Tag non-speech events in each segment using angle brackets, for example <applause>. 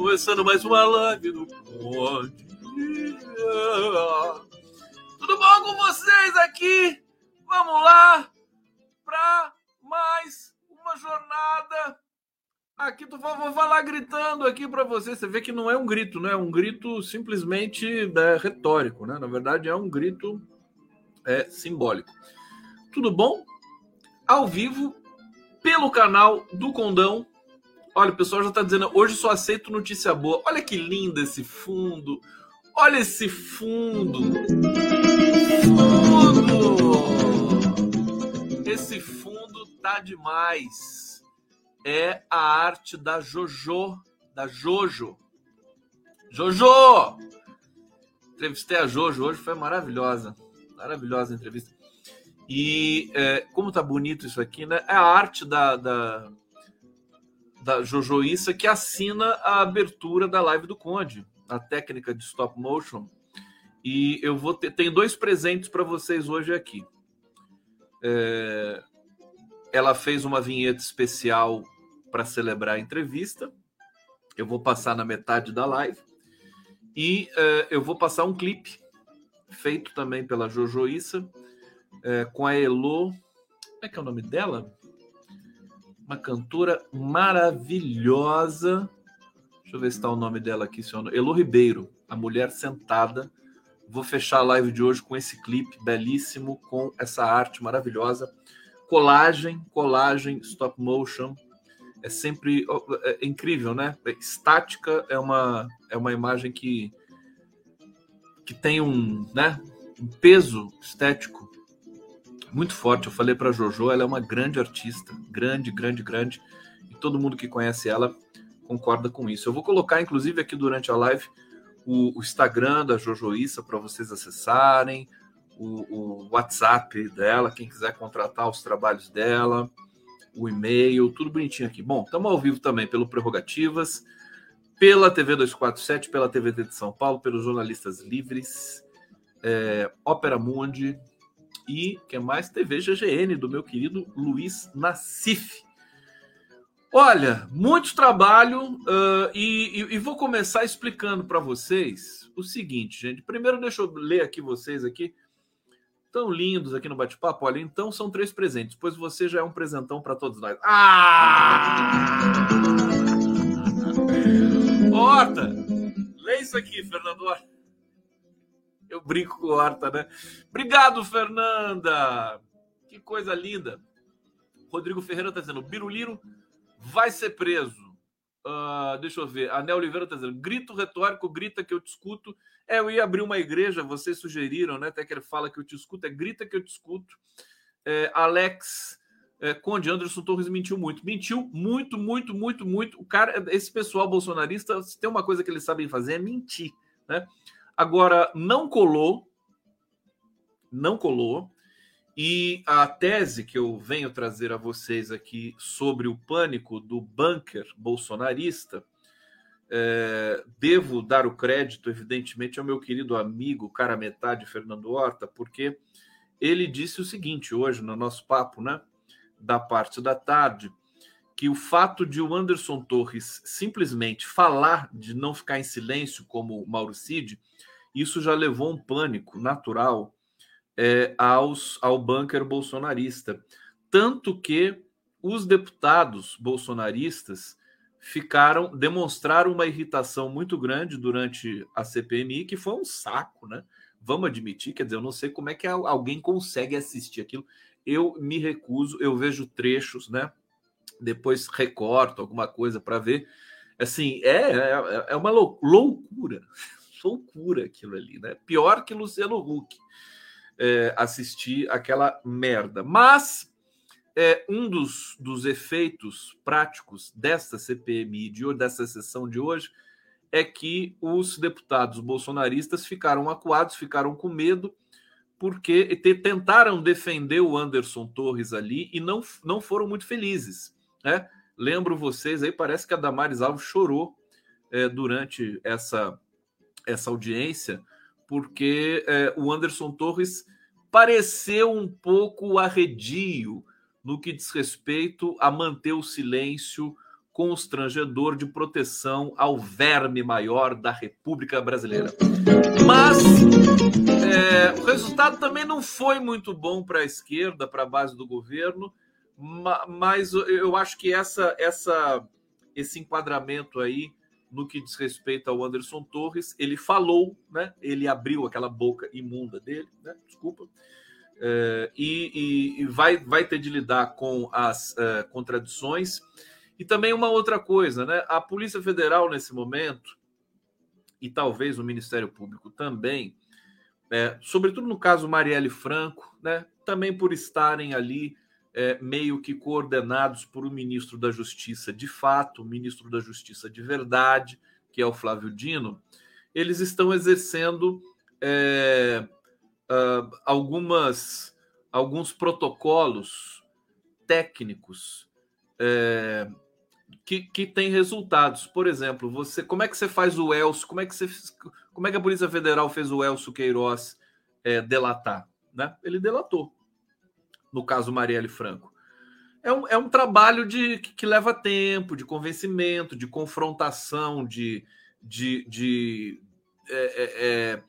Começando mais uma live do Conde. Tudo bom com vocês aqui? Vamos lá para mais uma jornada. Aqui tu vou falar gritando aqui para você. Você vê que não é um grito, né? É um grito simplesmente né, retórico, né? Na verdade é um grito é, simbólico. Tudo bom? Ao vivo pelo canal do Condão. Olha, o pessoal já está dizendo, hoje só aceito notícia boa. Olha que lindo esse fundo. Olha esse fundo. Fundo! Esse fundo tá demais. É a arte da Jojo, da Jojo. Jojo! Entrevistei a Jojo hoje, foi maravilhosa. Maravilhosa entrevista. E é, como tá bonito isso aqui, né? É a arte da, da, da Jojo Issa que assina a abertura da live do Conde, a técnica de stop motion. E eu vou ter. Tenho dois presentes para vocês hoje aqui. É, ela fez uma vinheta especial para celebrar a entrevista. Eu vou passar na metade da live. E é, eu vou passar um clipe feito também pela Jojo Issa é, com a Elo. Como é que é o nome dela? Uma cantora maravilhosa. Deixa eu ver se está o nome dela aqui. Elo Ribeiro, a mulher sentada. Vou fechar a live de hoje com esse clipe belíssimo, com essa arte maravilhosa. Colagem, colagem, stop motion. É sempre é incrível, né? Estática é uma, é uma imagem que, que tem um, né, um peso estético muito forte. Eu falei para Jojo, ela é uma grande artista, grande, grande, grande, e todo mundo que conhece ela concorda com isso. Eu vou colocar, inclusive, aqui durante a live o, o Instagram da Jojo Issa para vocês acessarem, o, o, WhatsApp dela, quem quiser contratar os trabalhos dela, o e-mail, tudo bonitinho aqui. Bom, estamos ao vivo também pelo Prerrogativas, pela TV 247, pela TVT de São Paulo, pelos jornalistas livres, é, Ópera Mundi, e que mais TV GGN do meu querido Luiz Nassif. Olha, muito trabalho uh, e, e, e, vou começar explicando para vocês o seguinte, gente. Primeiro, deixa eu ler aqui vocês aqui. Tão lindos aqui no bate-papo. Olha, então são três presentes, pois você já é um presentão para todos nós. Ah! Horta! Lê isso aqui, Fernando Horta. <laughs> Eu brinco com Horta, né? Obrigado, Fernanda! Que coisa linda. Rodrigo Ferreira está dizendo: Biruliro vai ser preso. Uh, deixa eu ver. Anel Oliveira está dizendo: grito retórico, grita que eu te escuto. É, eu ia abrir uma igreja, vocês sugeriram, né? Até que ele fala que eu te escuto, é grita que eu te escuto. É, Alex é, Conde Anderson Torres mentiu muito. Mentiu muito, muito, muito, muito. O cara, esse pessoal bolsonarista, se tem uma coisa que eles sabem fazer é mentir, né? Agora, não colou, não colou, e a tese que eu venho trazer a vocês aqui sobre o pânico do bunker bolsonarista, é, devo dar o crédito, evidentemente, ao meu querido amigo, cara metade, Fernando Horta, porque ele disse o seguinte hoje no nosso papo, né, da parte da tarde, que o fato de o Anderson Torres simplesmente falar, de não ficar em silêncio, como o Mauro Cid, isso já levou um pânico natural é, aos, ao bunker bolsonarista. Tanto que os deputados bolsonaristas ficaram, demonstraram uma irritação muito grande durante a CPMI, que foi um saco, né? Vamos admitir, quer dizer, eu não sei como é que alguém consegue assistir aquilo. Eu me recuso, eu vejo trechos, né? Depois recorto alguma coisa para ver. Assim, é, é, é uma loucura <laughs> loucura aquilo ali, né? Pior que Luciano Huck é, assistir aquela merda. Mas é, um dos, dos efeitos práticos desta CPMI, de, dessa sessão de hoje, é que os deputados bolsonaristas ficaram acuados, ficaram com medo, porque tentaram defender o Anderson Torres ali e não, não foram muito felizes. Né? Lembro vocês aí, parece que a Damares Alves chorou é, durante essa essa audiência, porque é, o Anderson Torres pareceu um pouco arredio no que diz respeito a manter o silêncio constrangedor de proteção ao verme maior da República Brasileira. Mas é, o resultado também não foi muito bom para a esquerda, para a base do governo, mas eu acho que essa, essa, esse enquadramento aí no que diz respeito ao Anderson Torres, ele falou, né? Ele abriu aquela boca imunda dele, né? Desculpa. É, e, e, vai, vai ter de lidar com as é, contradições. E também uma outra coisa, né? A Polícia Federal, nesse momento, e talvez o Ministério Público também, é, sobretudo no caso Marielle Franco, né? Também por estarem ali é, meio que coordenados por um ministro da Justiça de fato, o ministro da Justiça de verdade, que é o Flávio Dino, eles estão exercendo é, uh, algumas, alguns protocolos técnicos é, que, que têm resultados. Por exemplo, você, como é que você faz o Elcio? Como é que você, como é que a Polícia Federal fez o Elcio Queiroz é, delatar? Né? Ele delatou no caso Marielle Franco. É um, é um trabalho de, que, que leva tempo, de convencimento, de confrontação, de, de, de é, é, é,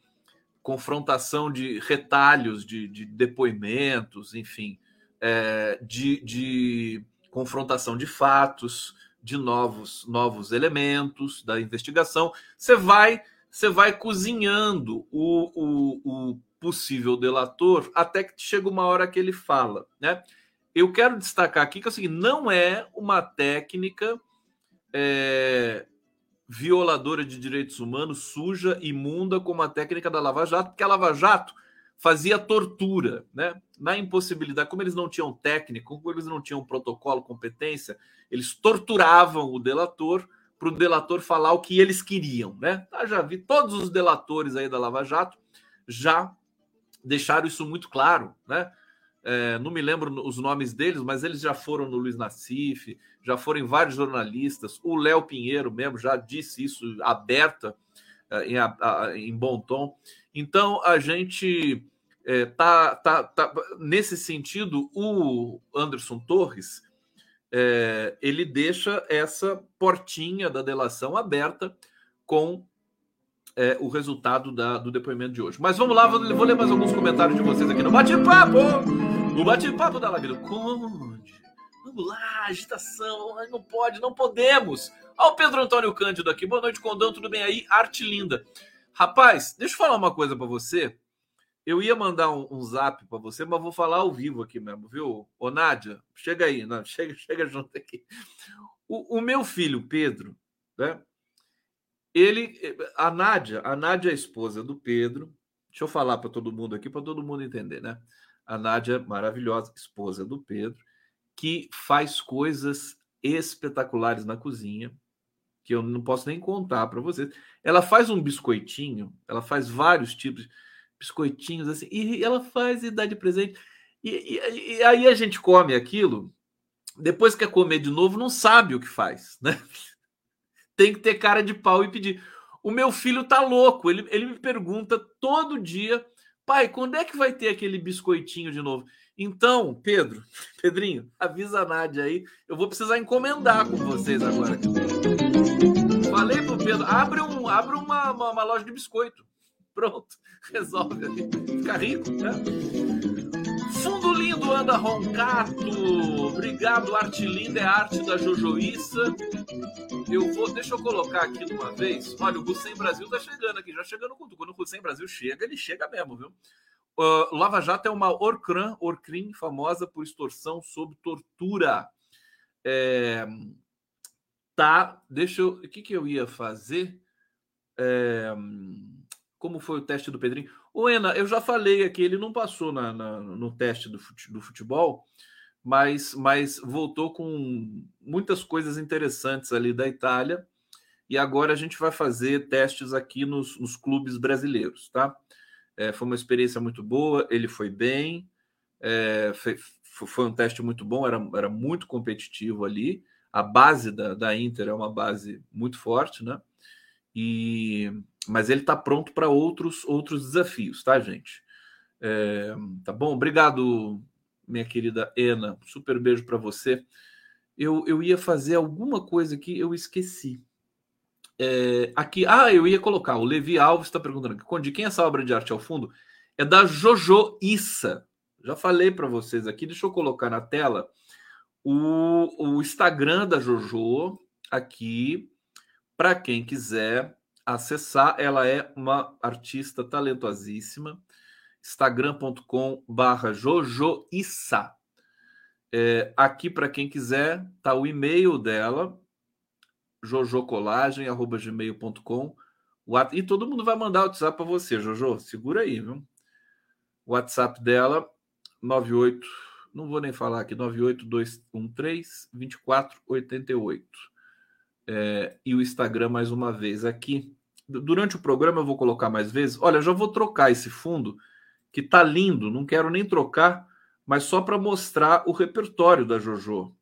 confrontação de retalhos, de, de depoimentos, enfim, é, de, de confrontação de fatos, de novos, novos elementos da investigação. Você vai, você vai cozinhando o, o, o possível delator até que chega uma hora que ele fala, né? Eu quero destacar aqui que é o seguinte: não é uma técnica é, violadora de direitos humanos, suja, imunda, como a técnica da Lava Jato, porque a Lava Jato fazia tortura, né? Na impossibilidade, como eles não tinham técnica, como eles não tinham protocolo, competência, eles torturavam o delator para o delator falar o que eles queriam, né? Eu já vi todos os delatores aí da Lava Jato já deixaram isso muito claro, né? É, não me lembro os nomes deles, mas eles já foram no Luiz Nassif, já foram vários jornalistas. O Léo Pinheiro mesmo já disse isso aberta é, em, em bom tom. Então a gente é, tá, tá, tá nesse sentido. O Anderson Torres é, ele deixa essa portinha da delação aberta com é, o resultado da, do depoimento de hoje. Mas vamos lá, vou, vou, ler mais alguns comentários de vocês aqui no bate-papo! No bate-papo da Lamiro. Conde, vamos lá, agitação, não pode, não podemos. Olha o Pedro Antônio Cândido aqui. Boa noite, Condão, tudo bem aí? Arte linda. Rapaz, deixa eu falar uma coisa para você. Eu ia mandar um, um zap para você, mas vou falar ao vivo aqui mesmo, viu? Ô, Nádia, chega aí, não, <laughs> chega, chega junto aqui. O, o meu filho, Pedro, né? Ele, a Nádia, a Nádia é a esposa do Pedro. Deixa eu falar para todo mundo aqui, para todo mundo entender, né? A Nádia, maravilhosa, esposa do Pedro, que faz coisas espetaculares na cozinha, que eu não posso nem contar para vocês. Ela faz um biscoitinho, ela faz vários tipos de biscoitinhos assim, e ela faz e dá de presente. E, e, e aí a gente come aquilo, depois quer comer de novo, não sabe o que faz, né? <laughs> tem que ter cara de pau e pedir. O meu filho tá louco, ele, ele me pergunta todo dia, pai, quando é que vai ter aquele biscoitinho de novo? Então, Pedro, <laughs> Pedrinho, avisa a Nádia aí, eu vou precisar encomendar com vocês agora. Falei pro Pedro, abre, um, abre uma, uma, uma loja de biscoito. Pronto, resolve ali. Fica rico, né? Fundo lindo anda roncato. Obrigado, arte linda, é arte da Jojoíça. Eu vou, deixa eu colocar aqui de uma vez. Olha, o Hussein Brasil tá chegando aqui, já chegando com tudo. Quando o Hussein Brasil chega, ele chega mesmo, viu? Uh, Lava Jato é uma Orcran, Orcrim, famosa por extorsão sob tortura. É, tá, deixa eu. O que, que eu ia fazer? É, como foi o teste do Pedrinho? O Ena, eu já falei aqui, ele não passou na, na, no teste do, fute, do futebol, mas, mas voltou com muitas coisas interessantes ali da Itália. E agora a gente vai fazer testes aqui nos, nos clubes brasileiros, tá? É, foi uma experiência muito boa, ele foi bem, é, foi, foi, um teste muito bom, era, era muito competitivo ali. A base da, da Inter é uma base muito forte, né? E mas ele está pronto para outros outros desafios, tá, gente? É, tá bom? Obrigado, minha querida Ena. Super beijo para você. Eu, eu ia fazer alguma coisa que eu esqueci. É, aqui, ah, eu ia colocar. O Levi Alves está perguntando aqui, de quem é essa obra de arte ao fundo? É da Jojo Issa. Já falei para vocês aqui. Deixa eu colocar na tela o, o Instagram da Jojo aqui para quem quiser acessar. Ela é uma artista talentosíssima. instagram.com/barra Jojo Issa. É, aqui para quem quiser tá o e-mail dela jojocolagem.gmail.com. E todo mundo vai mandar o WhatsApp para você, Jojo. Segura aí, viu? O WhatsApp dela, 98, não vou nem falar aqui, 98213-2488. É, e o Instagram, mais uma vez, aqui. Durante o programa eu vou colocar mais vezes. Olha, já vou trocar esse fundo, que tá lindo, não quero nem trocar, mas só para mostrar o repertório da Jojo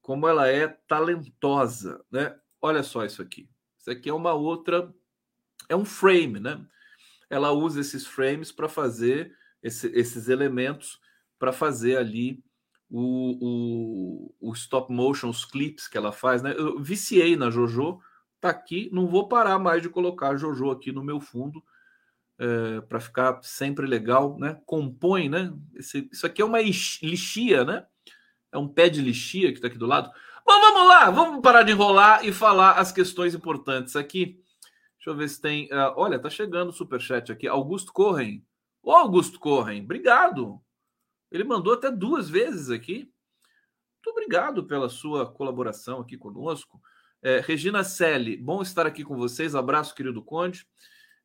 como ela é talentosa, né? Olha só isso aqui. Isso aqui é uma outra, é um frame, né? Ela usa esses frames para fazer esse, esses elementos para fazer ali o, o, o, stop motion, os clips que ela faz, né? Eu viciei na JoJo, tá aqui, não vou parar mais de colocar JoJo aqui no meu fundo é, para ficar sempre legal, né? Compõe, né? Esse, isso aqui é uma lixia, né? É um pé de lixia que está aqui do lado. Bom, vamos lá, vamos parar de enrolar e falar as questões importantes aqui. Deixa eu ver se tem. Uh, olha, tá chegando o superchat aqui. Augusto Corren. Ô, Augusto Corren, obrigado. Ele mandou até duas vezes aqui. Muito obrigado pela sua colaboração aqui conosco. É, Regina Selle, bom estar aqui com vocês. Abraço, querido Conde.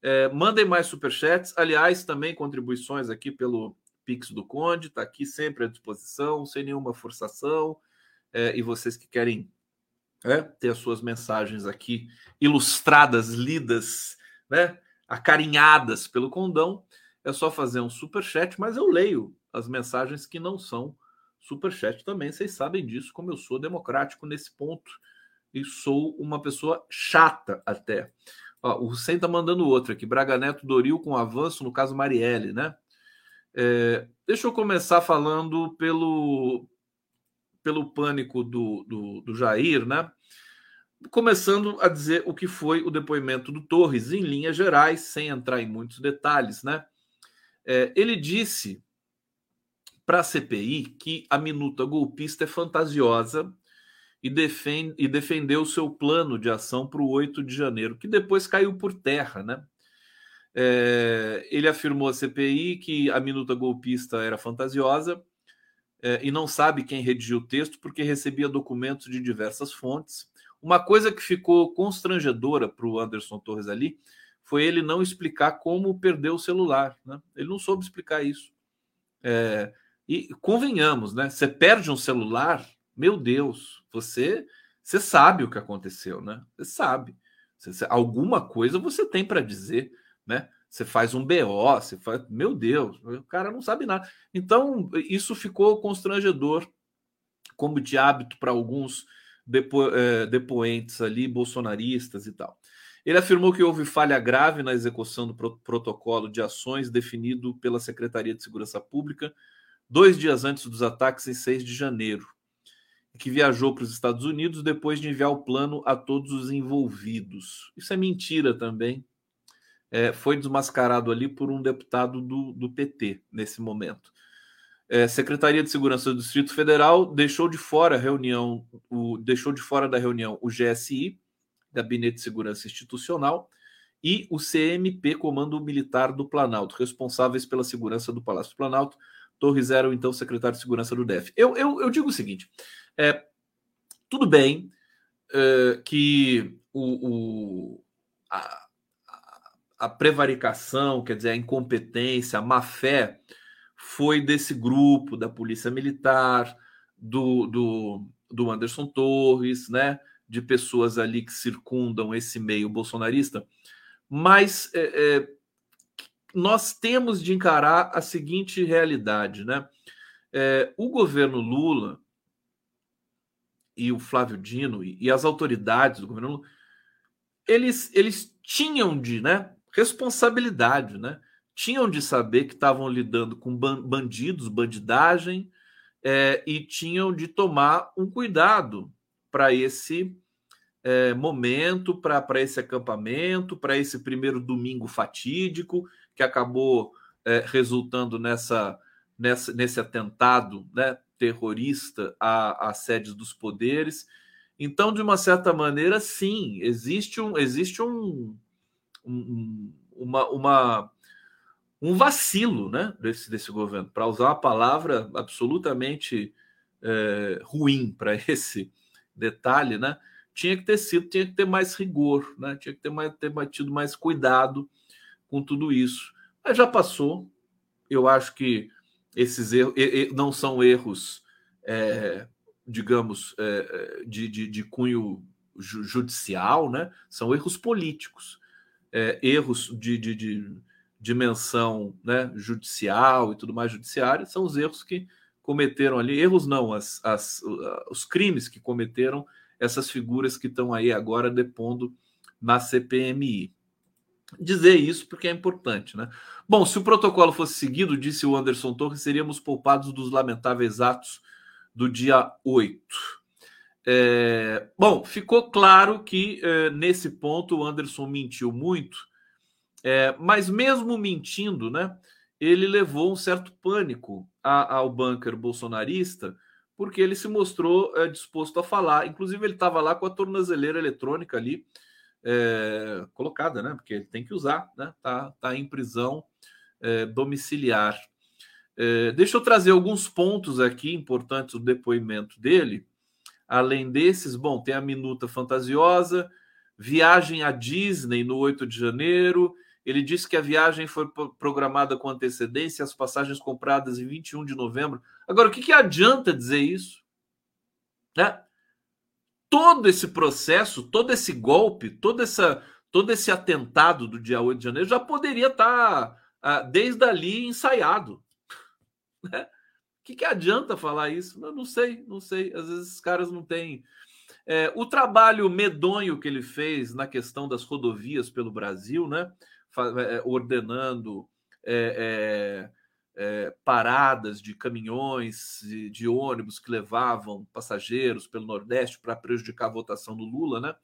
É, mandem mais superchats. Aliás, também contribuições aqui pelo Pix do Conde, está aqui sempre à disposição, sem nenhuma forçação é, e vocês que querem é, ter as suas mensagens aqui ilustradas, lidas, né, acarinhadas pelo condão, é só fazer um super chat, mas eu leio as mensagens que não são super chat também. Vocês sabem disso, como eu sou democrático nesse ponto e sou uma pessoa chata até. Ó, o Hussein tá mandando outro aqui. Braga Neto Doril com avanço no caso Marielle, né? É, deixa eu começar falando pelo pelo pânico do, do, do Jair, né? Começando a dizer o que foi o depoimento do Torres, em linhas gerais, sem entrar em muitos detalhes, né? É, ele disse para a CPI que a minuta golpista é fantasiosa e, defende, e defendeu seu plano de ação para o 8 de janeiro, que depois caiu por terra, né? É, ele afirmou à CPI que a minuta golpista era fantasiosa é, e não sabe quem redigiu o texto porque recebia documentos de diversas fontes. Uma coisa que ficou constrangedora para o Anderson Torres ali foi ele não explicar como perdeu o celular. Né? Ele não soube explicar isso. É, e convenhamos, né? Você perde um celular, meu Deus, você você sabe o que aconteceu, né? Você sabe. Você, alguma coisa você tem para dizer, né? você faz um BO, você faz. Meu Deus, o cara não sabe nada. Então, isso ficou constrangedor, como de hábito para alguns depo, é, depoentes ali, bolsonaristas e tal. Ele afirmou que houve falha grave na execução do pro protocolo de ações definido pela Secretaria de Segurança Pública dois dias antes dos ataques, em 6 de janeiro, que viajou para os Estados Unidos depois de enviar o plano a todos os envolvidos. Isso é mentira também é, foi desmascarado ali por um deputado do, do PT nesse momento. É, Secretaria de Segurança do Distrito Federal deixou de fora a reunião, o, deixou de fora da reunião o GSI, Gabinete de Segurança Institucional, e o CMP, Comando Militar do Planalto, responsáveis pela segurança do Palácio do Planalto. Torres era então secretário de Segurança do DEF. Eu, eu, eu digo o seguinte: é, tudo bem é, que o, o a, a prevaricação, quer dizer, a incompetência, a má fé, foi desse grupo da Polícia Militar, do, do, do Anderson Torres, né? De pessoas ali que circundam esse meio bolsonarista. Mas é, é, nós temos de encarar a seguinte realidade, né? É, o governo Lula e o Flávio Dino e, e, as autoridades do governo Lula, eles, eles tinham de, né? responsabilidade, né? tinham de saber que estavam lidando com bandidos, bandidagem, é, e tinham de tomar um cuidado para esse é, momento, para esse acampamento, para esse primeiro domingo fatídico que acabou é, resultando nessa, nessa, nesse atentado né, terrorista à, à sede dos poderes. Então, de uma certa maneira, sim, existe um, existe um, um uma, uma, um vacilo né, desse, desse governo, para usar uma palavra absolutamente é, ruim para <laughs> esse detalhe, né? Tinha que ter sido, tinha que ter mais rigor, né? Tinha que ter, mais, ter tido mais cuidado com tudo isso. Mas já passou. Eu acho que esses erros não são erros, é, digamos, é, de, de, de, cunho judicial, né? São erros políticos, é, erros de, de, de dimensão né, judicial e tudo mais judiciária, são os erros que cometeram ali, erros não, as, as, os crimes que cometeram essas figuras que estão aí agora depondo na CPMI. Dizer isso porque é importante, né? Bom, se o protocolo fosse seguido, disse o Anderson Torres, seríamos poupados dos lamentáveis atos do dia 8. É, bom, ficou claro que é, nesse ponto o Anderson mentiu muito, é, mas mesmo mentindo, né, ele levou um certo pânico a, ao bunker bolsonarista, porque ele se mostrou é, disposto a falar. Inclusive, ele estava lá com a tornozeleira eletrônica ali é, colocada, né? Porque ele tem que usar, né? Tá, tá em prisão é, domiciliar. É, deixa eu trazer alguns pontos aqui importantes do depoimento dele. Além desses, bom, tem a minuta fantasiosa, viagem à Disney no 8 de janeiro, ele disse que a viagem foi programada com antecedência, as passagens compradas em 21 de novembro. Agora, o que, que adianta dizer isso? Né? Todo esse processo, todo esse golpe, todo, essa, todo esse atentado do dia 8 de janeiro já poderia estar, ah, desde ali, ensaiado. <laughs> Né? O que, que adianta falar isso? Eu não sei, não sei. Às vezes os caras não têm. É, o trabalho medonho que ele fez na questão das rodovias pelo Brasil, né? É, ordenando é, é, é, paradas de caminhões, de, de, ônibus que levavam passageiros pelo Nordeste para prejudicar a votação do Lula, né?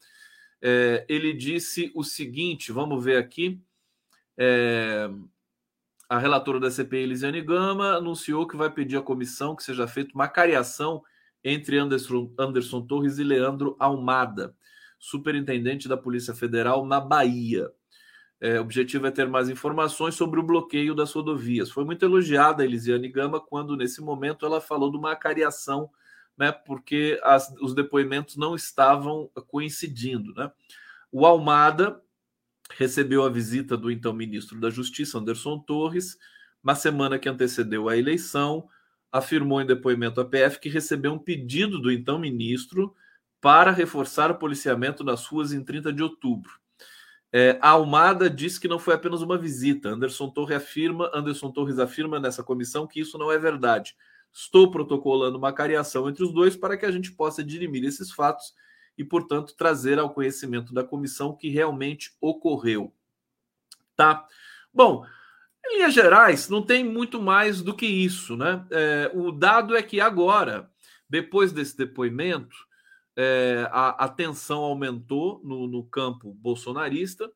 É, ele disse o seguinte: vamos ver aqui. a relatora da CPI, Elisiane Gama, anunciou que vai pedir à comissão que seja feita uma cariação entre Anderson, Anderson Torres e Leandro Almada, superintendente da Polícia Federal na Bahia. É, o objetivo é ter mais informações sobre o bloqueio das rodovias. Foi muito elogiada a Elisiane Gama quando, nesse momento, ela falou de uma cariação, né, porque as, os depoimentos não estavam coincidindo. Né? O Almada recebeu a visita do então ministro da Justiça, Anderson Torres, na semana que antecedeu a eleição, afirmou em depoimento à PF que recebeu um pedido do então ministro para reforçar o policiamento nas ruas em 30 de outubro. É, a Almada disse que não foi apenas uma visita. Anderson Torres afirma, Anderson Torres afirma nessa comissão que isso não é verdade. Estou protocolando uma cariação entre os dois para que a gente possa dirimir esses fatos e, portanto, trazer ao conhecimento da comissão o que realmente ocorreu. Tá? Bom, em linhas gerais, não tem muito mais do que isso, né? É, o dado é que agora, depois desse depoimento, é, a, a, tensão aumentou no, no, campo bolsonarista,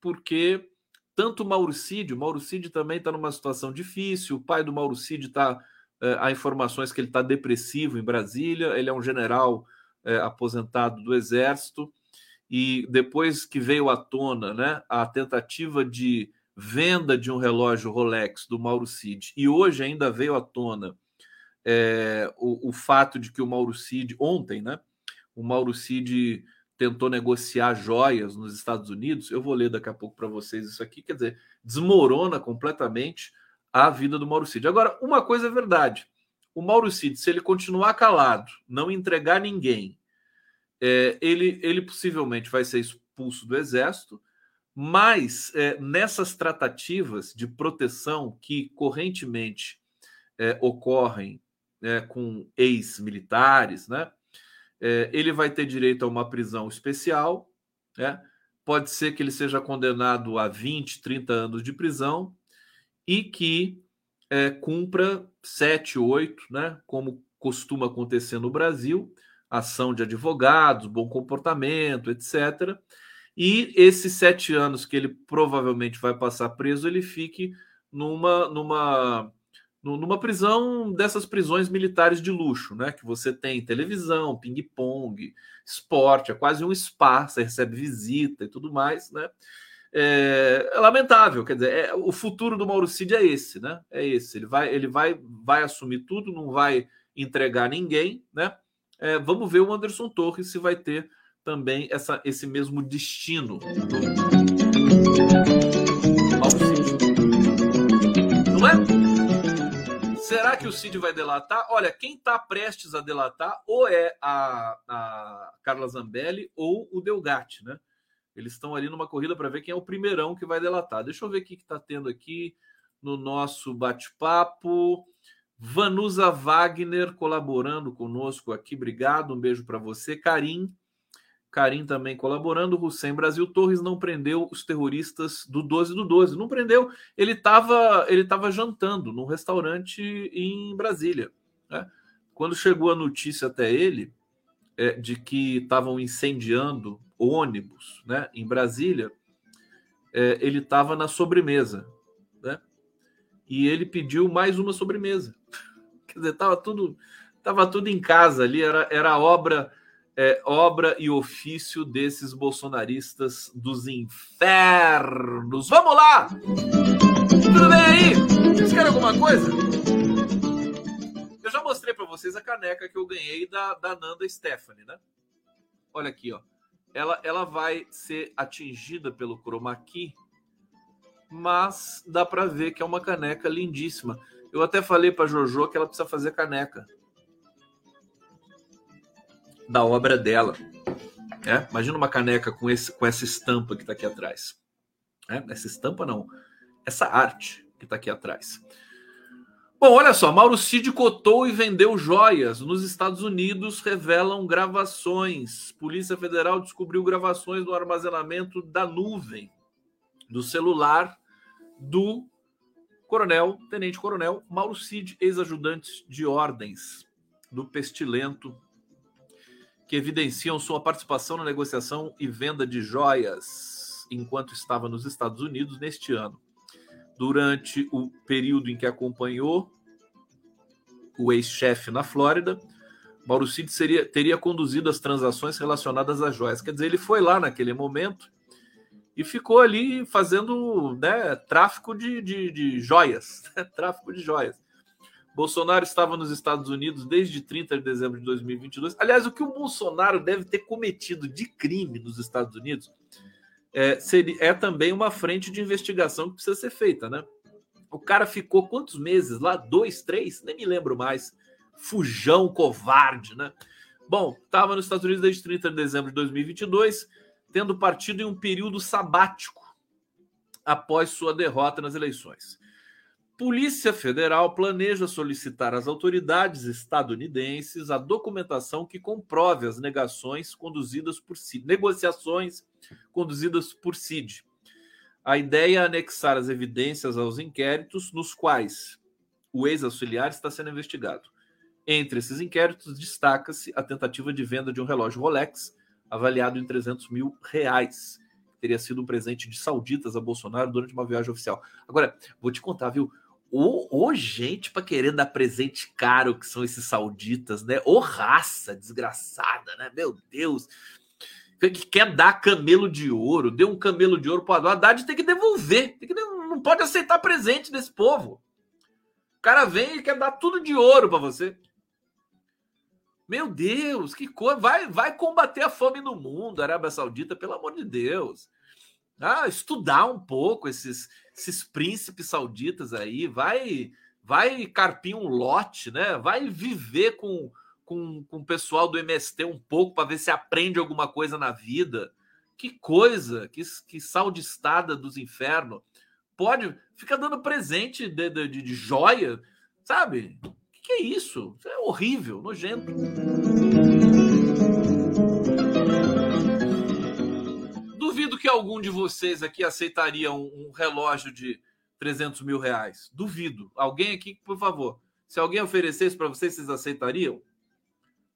porque tanto Mauricídio, Mauricídio também está numa situação difícil, o pai do Mauricídio está, é, há informações que ele está depressivo em Brasília, ele é um general é, aposentado do Exército, e depois que veio à tona né, a tentativa de venda de um relógio Rolex do Mauro Cid, e hoje ainda veio à tona é, o, o, fato de que o Mauro Cid, ontem, né, o Mauro Cid tentou negociar joias nos Estados Unidos. Eu vou ler daqui a pouco para vocês isso aqui. Quer dizer, desmorona completamente a vida do Mauro Cid. Agora, uma coisa é verdade: o Mauro Cid, se ele continuar calado, não entregar ninguém, é, ele, ele possivelmente vai ser expulso do exército. Mas é, nessas tratativas de proteção que correntemente é, ocorrem é, com ex-militares, né? É, ele vai ter direito a uma prisão especial, né? pode ser que ele seja condenado a 20, 30 anos de prisão, e que é, cumpra sete, oito, né, como costuma acontecer no Brasil, ação de advogados, bom comportamento, etc. E esses sete anos que ele provavelmente vai passar preso, ele fique numa, numa, numa prisão dessas prisões militares de luxo, né? Que você tem televisão, ping-pong, esporte, é quase um spa, você recebe visita e tudo mais, né? É, é lamentável, quer dizer, é, o futuro do Mauro Cid é esse, né? É esse. Ele vai, ele vai, vai assumir tudo, não vai entregar ninguém, né? É, vamos ver o Anderson Torres se vai ter também essa, esse mesmo destino. Não é? Será que o Cid vai delatar? Olha, quem está prestes a delatar ou é a, a Carla Zambelli ou o Delgatti, né? Eles estão ali numa corrida para ver quem é o primeirão que vai delatar. Deixa eu ver o que está tendo aqui no nosso bate-papo. Vanusa Wagner colaborando conosco aqui. Obrigado, um beijo para você. Karim, Karim também colaborando. Hussein Brasil Torres não prendeu os terroristas do 12 do 12. Não prendeu. Ele estava ele tava jantando num restaurante em Brasília. Né? Quando chegou a notícia até ele é, de que estavam incendiando ônibus né, em Brasília, é, ele estava na sobremesa. Né? E ele pediu mais uma sobremesa. <laughs> Quer dizer, estava tudo, tava tudo em casa ali, era, era obra é, obra e ofício desses bolsonaristas dos infernos. Vamos lá! Tudo bem aí? Vocês querem alguma coisa? Eu já mostrei para vocês a caneca que eu ganhei da, da Nanda Stephanie, né? Olha aqui, ó. Ela, ela vai ser atingida pelo chroma key, mas dá para ver que é uma caneca lindíssima. Eu até falei para Jojo que ela precisa fazer caneca da obra dela. É? Imagina uma caneca com, esse, com essa estampa que está aqui atrás. É? Essa estampa não, essa arte que está aqui atrás. Bom, olha só, Mauro Cid cotou e vendeu joias. Nos Estados Unidos revelam gravações. Polícia Federal descobriu gravações no armazenamento da nuvem do celular do coronel, tenente coronel Mauro Cid, ex-ajudante de ordens do pestilento que evidenciam sua participação na negociação e venda de joias enquanto estava nos Estados Unidos neste ano. Durante o período em que acompanhou o ex-chefe na Flórida, Mauro Cid seria, teria conduzido as transações relacionadas às joias. Quer dizer, ele foi lá naquele momento e ficou ali fazendo né, tráfico de, de, de joias. <laughs> tráfico de joias. Bolsonaro estava nos Estados Unidos desde 30 de dezembro de 2022. Aliás, o que o Bolsonaro deve ter cometido de crime nos Estados Unidos é, seria, é também uma frente de investigação que precisa ser feita, né? O cara ficou quantos meses lá? Dois, três? Nem me lembro mais. Fujão, covarde, né? Bom, estava nos Estados Unidos desde 30 de dezembro de 2022, tendo partido em um período sabático após sua derrota nas eleições. Polícia Federal planeja solicitar às autoridades estadunidenses a documentação que comprove as negações conduzidas por CID, negociações conduzidas por CID. A ideia é anexar as evidências aos inquéritos nos quais o ex-auxiliar está sendo investigado. Entre esses inquéritos, destaca-se a tentativa de venda de um relógio Rolex avaliado em 300 mil reais. Teria sido um presente de sauditas a Bolsonaro durante uma viagem oficial. Agora, vou te contar, viu? Ô, gente para querer dar presente caro que são esses sauditas, né? Ô raça desgraçada, né? Meu Deus. Que quer dar camelo de ouro, deu um camelo de ouro para o Haddad, tem que devolver. Tem que. Não pode aceitar presente desse povo. O cara vem e quer dar tudo de ouro para você. Meu Deus, que coisa. Vai, vai combater a fome no mundo, Arábia Saudita, pelo amor de Deus. Ah, estudar um pouco esses, esses príncipes sauditas aí, vai vai carpir um lote, né? Vai viver com, com, com o pessoal do MST um pouco para ver se aprende alguma coisa na vida. Que coisa, que, que saudistada dos infernos. Pode, fica dando presente de, de, de joia, sabe? O que, que é isso? Isso é horrível, nojento. Que algum de vocês aqui aceitaria um, um relógio de 300 mil reais. Duvido. Alguém aqui, por favor, se alguém oferecesse para vocês, vocês aceitariam?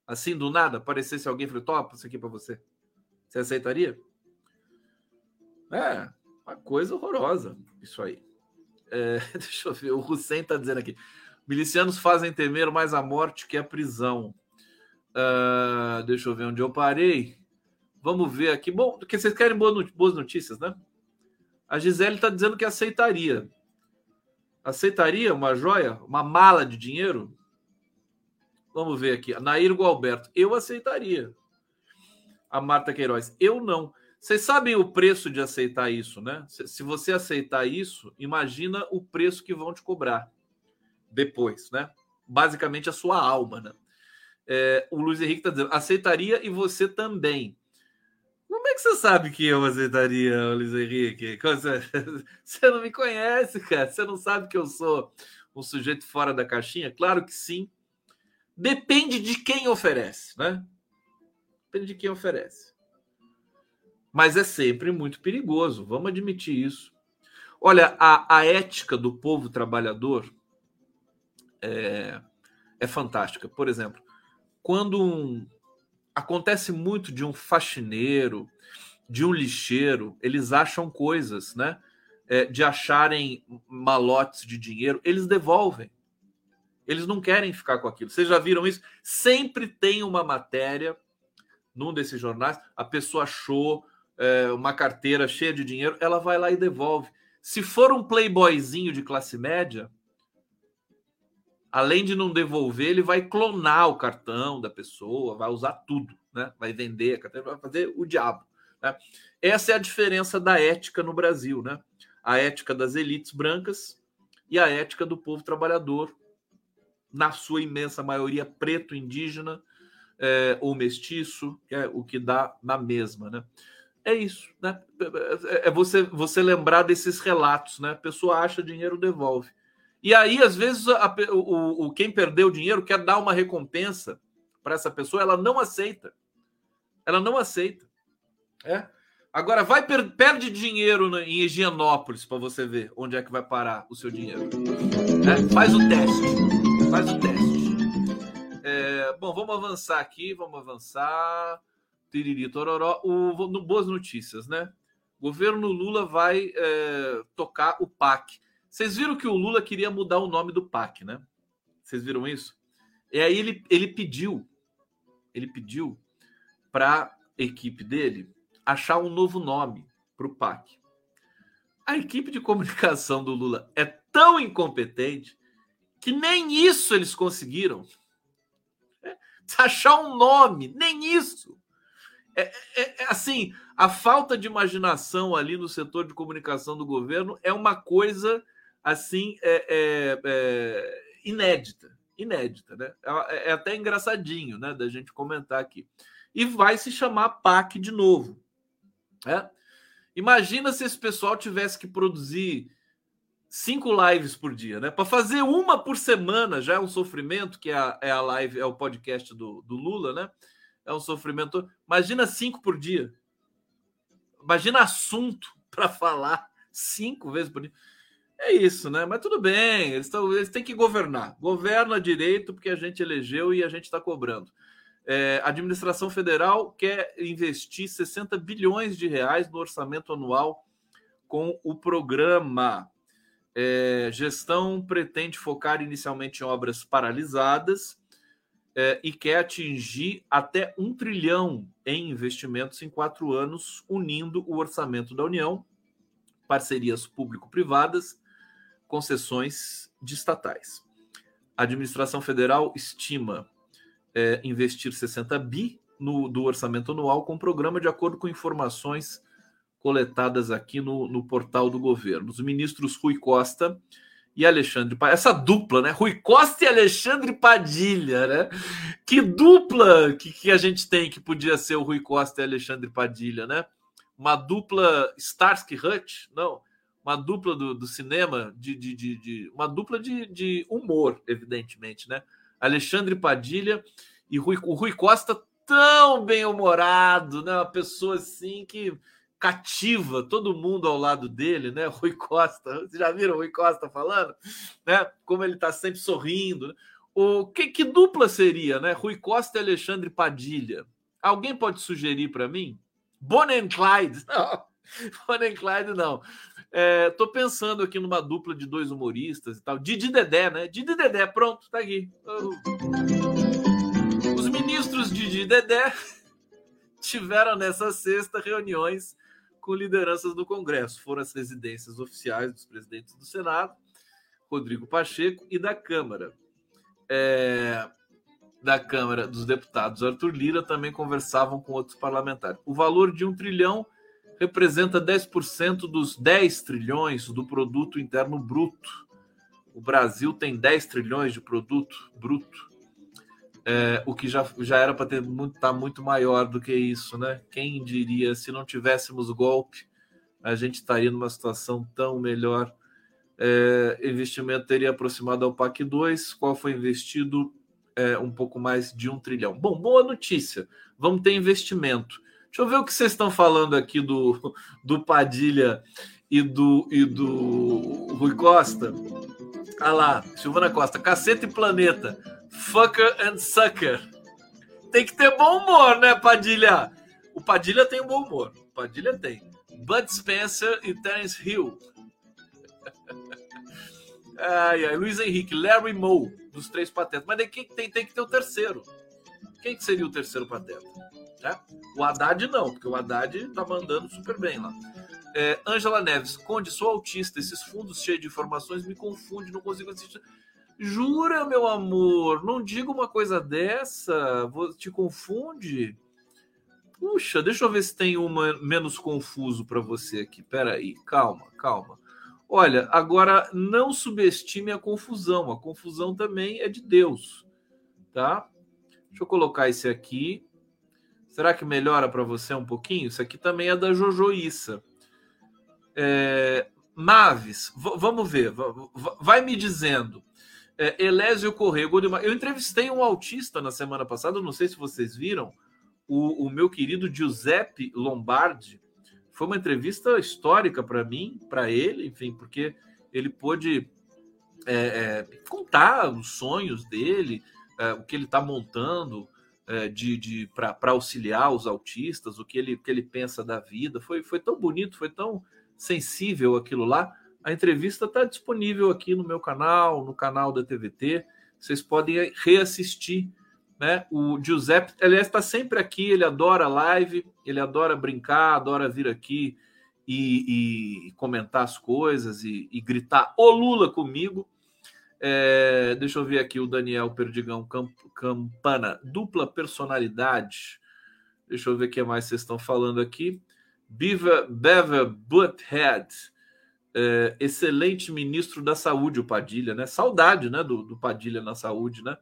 Assim, do nada, aparecesse alguém e falou, topa isso aqui para você. Você aceitaria? É, uma coisa horrorosa isso aí. É, <laughs> deixa eu ver, o Hussein está dizendo aqui. Milicianos fazem temer mais a morte que a prisão. Uh, deixa eu ver onde eu parei. Vamos ver aqui. Bom, porque vocês querem boas notícias, né? A Gisele está dizendo que aceitaria. Aceitaria uma joia, uma mala de dinheiro? Vamos ver aqui. Nair Gualberto, eu aceitaria. A Marta Queiroz, eu não. Vocês sabem o preço de aceitar isso, né? Se você aceitar isso, imagina o preço que vão te cobrar depois, né? Basicamente a sua alma, né? É, o Luiz Henrique está dizendo, aceitaria e você também. Como é que você sabe que eu aceitaria, Luiz Henrique? <laughs> Você não me conhece, cara. Você não sabe que eu sou um sujeito fora da caixinha? Claro que sim. Depende de quem oferece, né? Depende de quem oferece. Mas é sempre muito perigoso, vamos admitir isso. Olha, a, a ética do povo trabalhador é, é fantástica. Por exemplo, quando um, acontece muito de um faxineiro, de um lixeiro, eles acham coisas, né? É, de acharem malotes de dinheiro, eles devolvem. Eles não querem ficar com aquilo. Vocês já viram isso? Sempre tem uma matéria num desses jornais, a pessoa achou é, uma carteira cheia de dinheiro, ela vai lá e devolve. Se for um playboyzinho de classe média, além de não devolver, ele vai clonar o cartão da pessoa, vai usar tudo, né? Vai vender vai fazer o diabo. Né? Essa é a diferença da ética no Brasil, né? A ética das elites brancas e a ética do povo trabalhador, na sua imensa maioria preto, indígena é, ou mestiço, que é o que dá na mesma, né? É isso, né? É você, você lembrar desses relatos, né? A pessoa acha dinheiro, devolve. E aí, às vezes, a, o, o, quem perdeu o dinheiro quer dar uma recompensa para essa pessoa, ela não aceita. Ela não aceita. É. Agora, vai per, perde dinheiro em Higienópolis para você ver onde é que vai parar o seu dinheiro. É? Faz o teste. Faz o teste. É, bom, vamos avançar aqui, vamos avançar. Tiriri Tororó. O, no, boas notícias, né? O governo Lula vai é, tocar o PAC. Vocês viram que o Lula queria mudar o nome do PAC, né? Vocês viram isso? E aí ele, ele pediu, ele pediu para a equipe dele achar um novo nome para o PAC. A equipe de comunicação do Lula é tão incompetente que nem isso eles conseguiram. É, achar um nome, nem isso. É, é, é, assim, a falta de imaginação ali no setor de comunicação do governo é uma coisa assim é, é, é, inédita, inédita, né? É, é, até engraçadinho, né, da gente comentar aqui. E vai se chamar PAC de novo, né? Imagina se esse pessoal tivesse que produzir cinco lives por dia, né? Para fazer uma por semana já é um sofrimento, que é a, é a live, é o podcast do, do Lula, né? É um sofrimento. Imagina cinco por dia. Imagina assunto <laughs> para falar cinco vezes por dia. É isso, né? Mas tudo bem, eles, tão, eles têm que governar. Governa direito, porque a gente elegeu e a gente está cobrando. É, a administração federal quer investir 60 bilhões de reais no orçamento anual com o programa. É, gestão pretende focar inicialmente em obras paralisadas é, e quer atingir até um trilhão em investimentos em quatro anos, unindo o orçamento da União, parcerias público-privadas concessões de estatais. A administração federal estima é, investir 60 bi no, do orçamento anual com o programa de acordo com informações coletadas aqui no, no portal do governo. Os ministros Rui Costa e Alexandre Padilha. Essa dupla, né? Rui Costa e Alexandre Padilha, né? Que dupla que, que a gente tem que podia ser o Rui Costa e Alexandre Padilha, né? Uma dupla Starsky Hutch? Não uma dupla do, do cinema, de, de, de, de, uma dupla de, de humor, evidentemente, né? Alexandre Padilha e Rui, o Rui Costa tão bem humorado, né? Uma pessoa assim que cativa todo mundo ao lado dele, né? Rui Costa, <laughs> vocês já viram o Rui Costa falando, né? Como ele está sempre sorrindo. Né? O que, que, dupla seria, né? Rui Costa e Alexandre Padilha. Alguém pode sugerir para mim? Bonnie and Clyde? <laughs> Não, <laughs> Bonnie Clyde não. É, tô pensando aqui numa dupla de dois humoristas e tal. Didi Dedé, né? Didi Dedé, pronto, tá aqui. Os ministros Didi Dedé <laughs> tiveram nessa sexta reuniões com lideranças do Congresso. Foram as residências oficiais dos presidentes do Senado, Rodrigo Pacheco, e da Câmara. É, da Câmara dos Deputados, Arthur Lira, também conversavam com outros parlamentares. O valor de um trilhão representa 10% dos 10 trilhões do produto interno bruto. O Brasil tem 10 trilhões de produto bruto é, o que já, já era para ter muito, tá muito maior do que isso, né? Quem diria se não tivéssemos golpe, a gente estaria numa situação tão melhor. É, investimento teria aproximado ao PAC 2, qual foi investido é, um pouco mais de um trilhão. Bom, boa notícia. Vamos ter investimento. Deixa eu ver o que vocês estão falando aqui do, do Padilha e do, e do Rui Costa. Ah lá, Silvana Costa, caceta e planeta fucker and sucker. Tem que ter bom humor, né, Padilha? O Padilha tem um bom humor. O Padilha tem. Bud Spencer e Terence Hill. <laughs> ai, ai, Luiz Henrique, Larry Moe, dos três patetas. Mas daí tem, tem que ter o terceiro. Quem que seria o terceiro pateta? É? O Haddad não, porque o Haddad tá mandando super bem lá. É, Angela Neves, Conde, sou autista. Esses fundos cheios de informações me confundem, não consigo assistir. Jura, meu amor? Não diga uma coisa dessa. Te confunde? Puxa, deixa eu ver se tem uma menos confuso para você aqui. Peraí, calma, calma. Olha, agora não subestime a confusão. A confusão também é de Deus, tá? Deixa eu colocar esse aqui. Será que melhora para você um pouquinho? Isso aqui também é da Jojoíça. É, Naves, vamos ver. Vai me dizendo é, Elésio Correia, eu entrevistei um autista na semana passada, não sei se vocês viram, o, o meu querido Giuseppe Lombardi. Foi uma entrevista histórica para mim, para ele, enfim, porque ele pôde é, é, contar os sonhos dele, é, o que ele está montando é, de, de para auxiliar os autistas, o que ele, que ele pensa da vida. Foi, foi tão bonito, foi tão sensível aquilo lá. A entrevista está disponível aqui no meu canal, no canal da TVT. Vocês podem reassistir. Né? O Giuseppe, aliás, está sempre aqui. Ele adora live, ele adora brincar, adora vir aqui e, e comentar as coisas e, e, gritar o Lula comigo. É, deixa eu ver aqui o Daniel Perdigão Campana, dupla personalidade. Deixa eu ver o que mais vocês estão falando aqui. Beaver, Beaver Butthead é, excelente ministro da saúde, o Padilha, né? Saudade, né, do, do Padilha na saúde, né?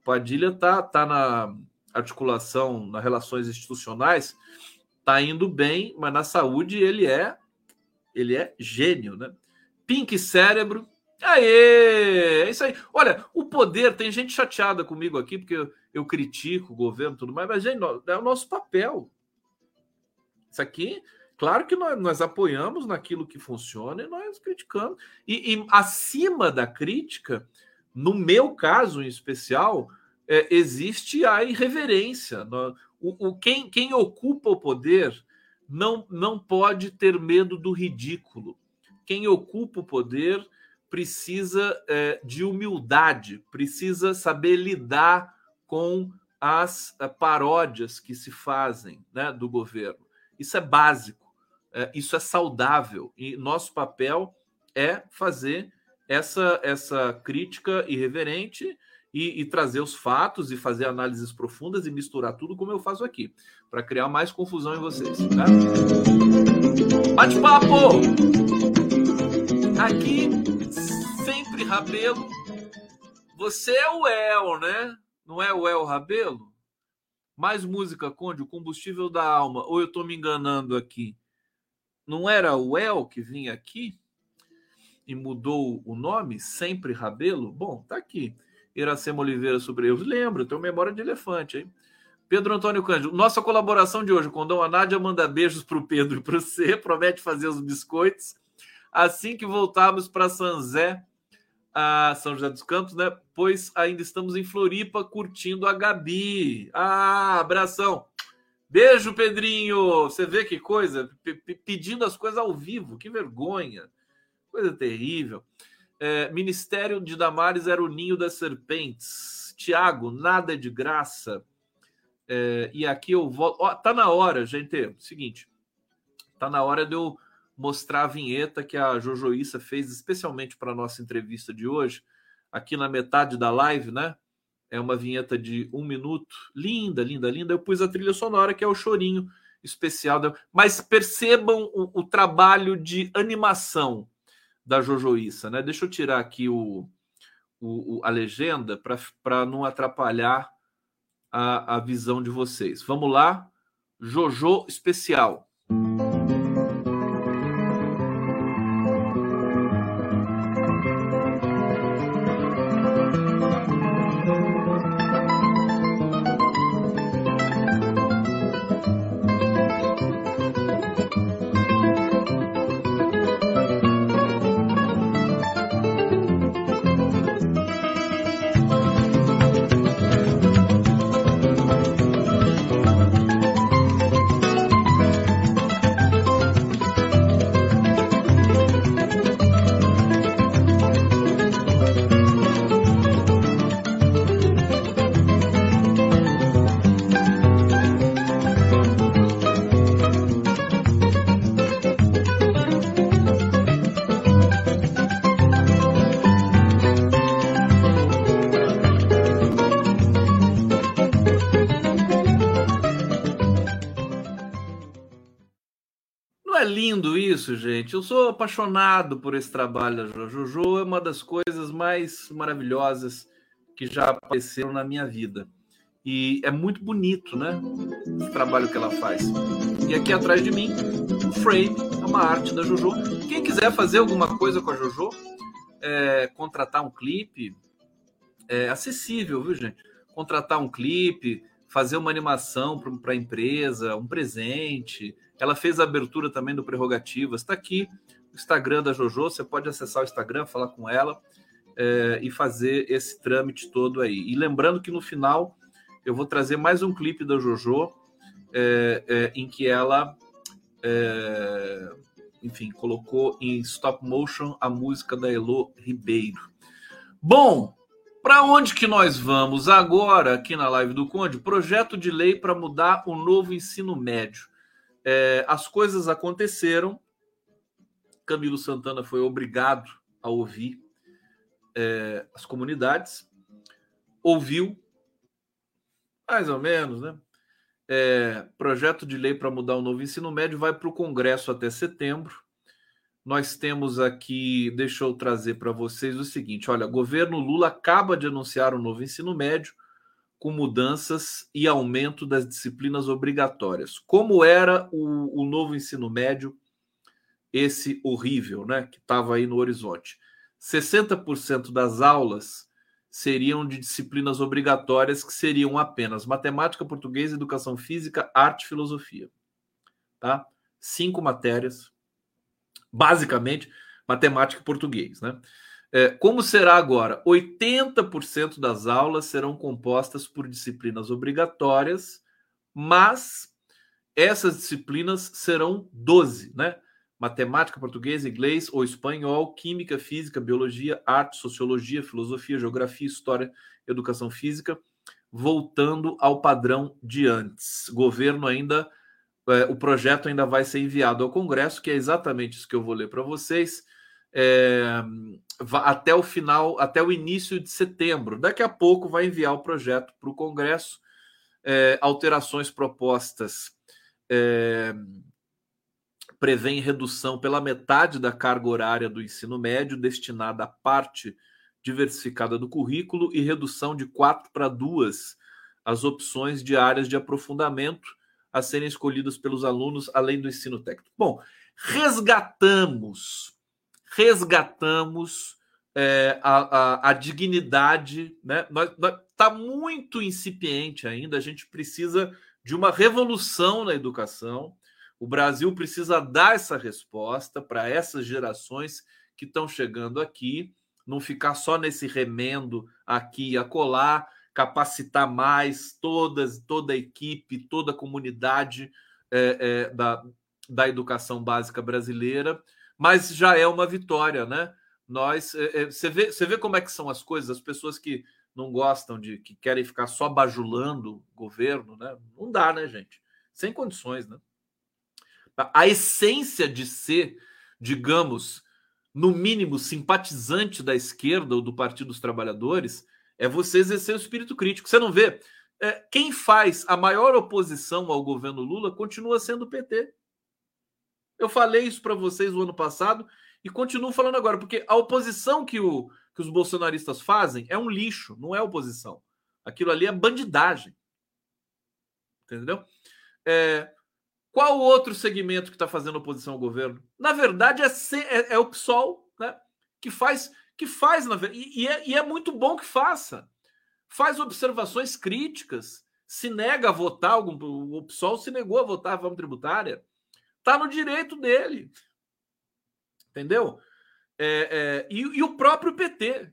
O Padilha tá, tá na articulação, nas relações institucionais, tá indo bem, mas na saúde ele é ele é gênio, né? Pink cérebro. Aê! É isso aí. Olha, o poder, tem gente chateada comigo aqui, porque eu, eu critico o governo e tudo mais, mas, gente, é o nosso papel. Isso aqui Claro que nós, nós apoiamos naquilo que funciona e nós criticamos. E, e acima da crítica, no meu caso em especial, é, existe a irreverência. O, o, quem, quem ocupa o poder não, não pode ter medo do ridículo. Quem ocupa o poder precisa é, de humildade, precisa saber lidar com as é, paródias que se fazem né, do governo. Isso é básico. É, isso é saudável e nosso papel é fazer essa, essa crítica irreverente e, e, trazer os fatos e fazer análises profundas e misturar tudo como eu faço aqui, para criar mais confusão em vocês. Tá? Bate-papo! Aqui, sempre Rabelo. Você é o El, né? Não é o El Rabelo? Mais música, Conde, o combustível da alma. Ou eu estou me enganando aqui? Não era o El que vinha aqui e mudou o nome? Sempre Rabelo? Bom, tá aqui. Iracema Oliveira sobre erros. Lembro, tenho memória de elefante, hein? Pedro Antônio Cândido, nossa colaboração de hoje com Dom Nádia manda beijos para o Pedro e para você, promete fazer os biscoitos. Assim que voltarmos para São Zé, a São José dos Campos, né? Pois ainda estamos em Floripa curtindo a Gabi. Ah, abração. Beijo, Pedrinho. Você vê que coisa? P pedindo as coisas ao vivo, que vergonha. Coisa terrível. É, Ministério de Damares era o ninho das serpentes. Tiago, nada é de graça. É, e aqui eu volto. Ó, tá na hora, gente. Seguinte, tá na hora de eu mostrar a vinheta que a Jojoíça fez especialmente para nossa entrevista de hoje, aqui na metade da live, né? É uma vinheta de um minuto, linda, linda, linda. Eu pus a trilha sonora que é o chorinho especial. Da... Mas percebam o, o, trabalho de animação da Jojoíça, né? Deixa eu tirar aqui o, o a legenda para não atrapalhar a, a visão de vocês. Vamos lá, Jojo especial. Isso, gente. Eu sou apaixonado por esse trabalho da Jojo. É uma das coisas mais maravilhosas que já apareceram na minha vida. E é muito bonito, né? O trabalho que ela faz. E aqui atrás de mim, o frame é uma arte da Jojo. Quem quiser fazer alguma coisa com a Jojo, é, contratar um clipe, é acessível, viu, gente? Contratar um clipe, fazer uma animação para a empresa, um presente, ela fez a abertura também do Prerrogativas. Está aqui o Instagram da Jojo. Você pode acessar o Instagram, falar com ela é, e fazer esse trâmite todo aí. E lembrando que no final eu vou trazer mais um clipe da Jojo é, é, em que ela, é, enfim, colocou em stop motion a música da Elo Ribeiro. Bom, para onde que nós vamos agora aqui na live do Conde? Projeto de lei para mudar o novo ensino médio é, as coisas aconteceram. Camilo Santana foi obrigado a ouvir é, as comunidades, ouviu, mais ou menos, né? É, projeto de lei para mudar o novo ensino médio vai para o Congresso até setembro. Nós temos aqui, deixa eu trazer para vocês o seguinte: olha, governo Lula acaba de anunciar o novo ensino médio com mudanças e aumento das disciplinas obrigatórias. Como era o, o novo ensino médio, esse horrível, né, que estava aí no horizonte? 60% das aulas seriam de disciplinas obrigatórias, que seriam apenas matemática, português, educação física, arte e filosofia. Tá? Cinco matérias, basicamente matemática e português, né? É, como será agora? 80% das aulas serão compostas por disciplinas obrigatórias, mas essas disciplinas serão 12, né? Matemática, português, inglês ou espanhol, química, física, biologia, arte, sociologia, filosofia, geografia, história, educação física, voltando ao padrão de antes. Governo ainda, é, o projeto ainda vai ser enviado ao Congresso, que é exatamente isso que eu vou ler para vocês é, até o final, até o início de setembro. Daqui a pouco vai enviar o projeto para o Congresso. É, alterações propostas é, prevêem redução pela metade da carga horária do ensino médio destinada à parte diversificada do currículo e redução de quatro para duas as opções de áreas de aprofundamento a serem escolhidas pelos alunos, além do ensino técnico. Bom, resgatamos resgatamos é, a, a, a, dignidade, né? Está muito incipiente ainda. A gente precisa de uma revolução na educação. O Brasil precisa dar essa resposta para essas gerações que estão chegando aqui, não ficar só nesse remendo aqui e acolá, capacitar mais todas, toda a equipe, toda a comunidade é, é, da, da educação básica brasileira, mas já é uma vitória, né? Nós, é, é, você, vê, você vê como é que são as coisas, as pessoas que não gostam de, que querem ficar só bajulando o governo, né? Não dá, né, gente? Sem condições, né? A essência de ser, digamos, no mínimo simpatizante da esquerda ou do Partido dos Trabalhadores é você exercer o espírito crítico. Você não vê? É, quem faz a maior oposição ao governo Lula continua sendo o PT. Eu falei isso para vocês no ano passado e continuo falando agora, porque a oposição que, o, que os bolsonaristas fazem é um lixo, não é oposição. Aquilo ali é bandidagem. Entendeu? É, qual o outro segmento que está fazendo oposição ao governo? Na verdade, é, é, é o PSOL, né? Que faz, que faz na e, e, é, e é muito bom que faça. Faz observações críticas, se nega a votar, o PSOL se negou a votar a reforma tributária Está no direito dele. Entendeu? É, é, e, e, o próprio PT.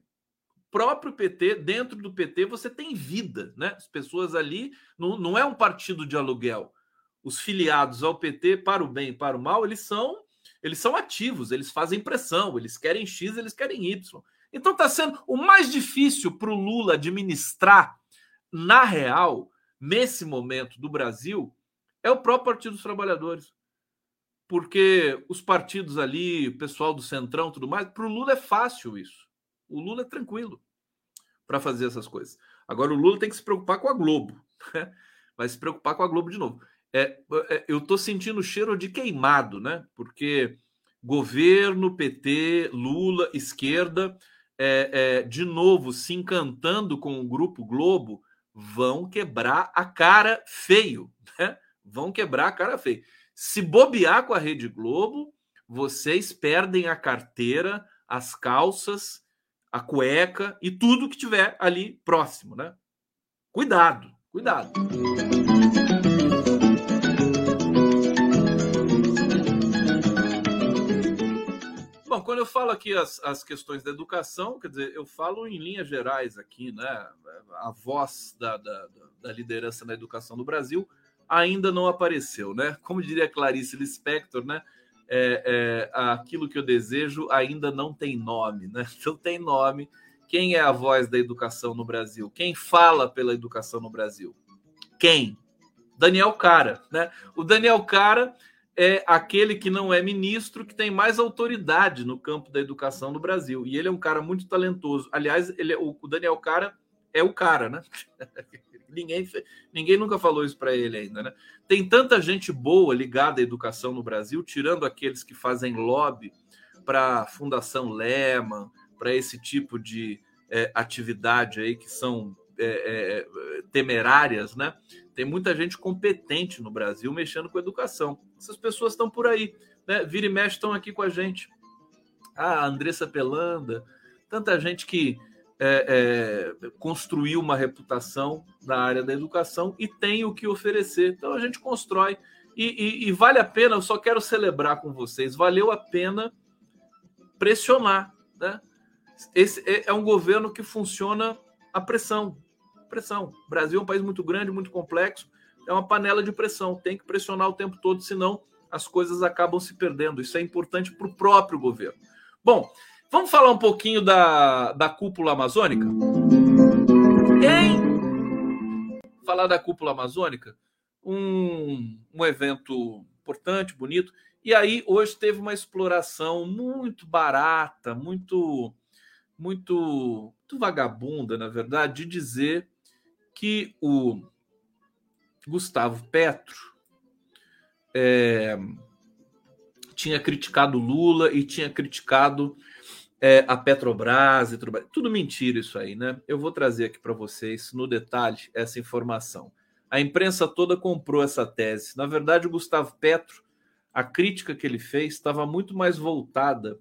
O próprio PT, dentro do PT, você tem vida, né? As pessoas ali não, não é um partido de aluguel. Os filiados ao PT, para o bem e para o mal, eles são eles são ativos, eles fazem pressão, eles querem X, eles querem Y. Então está sendo o mais difícil para o Lula administrar, na real, nesse momento do Brasil, é o próprio Partido dos Trabalhadores porque os partidos ali, o pessoal do Centrão tudo mais, para o Lula é fácil isso. O Lula é tranquilo para fazer essas coisas. Agora, o Lula tem que se preocupar com a Globo. <laughs> Né? Vai se preocupar com a Globo de novo. É, é, eu estou sentindo o cheiro de queimado, né? Porque governo, PT, Lula, esquerda, é, é, de novo se encantando com o grupo Globo, vão quebrar a cara feio, né? Vão quebrar a cara feio. Se bobear com a Rede Globo, vocês perdem a carteira, as calças, a cueca e tudo que tiver ali próximo, né? Cuidado, cuidado. Bom, quando eu falo aqui as, as questões da educação, quer dizer, eu falo em linhas gerais aqui, né? A voz da, da, da liderança na educação do Brasil ainda não apareceu, né? Como diria Clarice Lispector, né? É, é, aquilo que eu desejo ainda não tem nome, né? <laughs> Não tem nome. Quem é a voz da educação no Brasil? Quem fala pela educação no Brasil? Quem? Daniel Cara, né? O Daniel Cara é aquele que não é ministro que tem mais autoridade no campo da educação no Brasil. E ele é um cara muito talentoso. Aliás, ele é, o Daniel Cara é o cara, né? <laughs> Ninguém, ninguém nunca falou isso para ele ainda, né? Tem tanta gente boa ligada à educação no Brasil, tirando aqueles que fazem lobby para a Fundação Lehman, para esse tipo de é, atividade aí que são é, é, temerárias, né? Tem muita gente competente no Brasil mexendo com educação. Essas pessoas estão por aí, né? Vira e mexe estão aqui com a gente. Ah, a Andressa Pelanda, tanta gente que é, é, uma reputação na área da educação e tem o que oferecer. Então a gente constrói e, e, e, vale a pena. Eu só quero celebrar com vocês. Valeu a pena pressionar, né? Esse é, é um governo que funciona a pressão, pressão. O Brasil é um país muito grande, muito complexo. É uma panela de pressão. Tem que pressionar o tempo todo, senão as coisas acabam se perdendo. Isso é importante para o próprio governo. Bom, Vamos falar um pouquinho da, da cúpula amazônica? Em falar da cúpula amazônica, um, um evento importante, bonito. E aí, hoje teve uma exploração muito barata, muito, muito, muito vagabunda, na verdade, de dizer que o Gustavo Petro é, tinha criticado Lula e tinha criticado é, a Petrobras e tudo. Tudo mentira isso aí, né? Eu vou trazer aqui para vocês, no detalhe, essa informação. A imprensa toda comprou essa tese. Na verdade, o Gustavo Petro, a crítica que ele fez estava muito mais voltada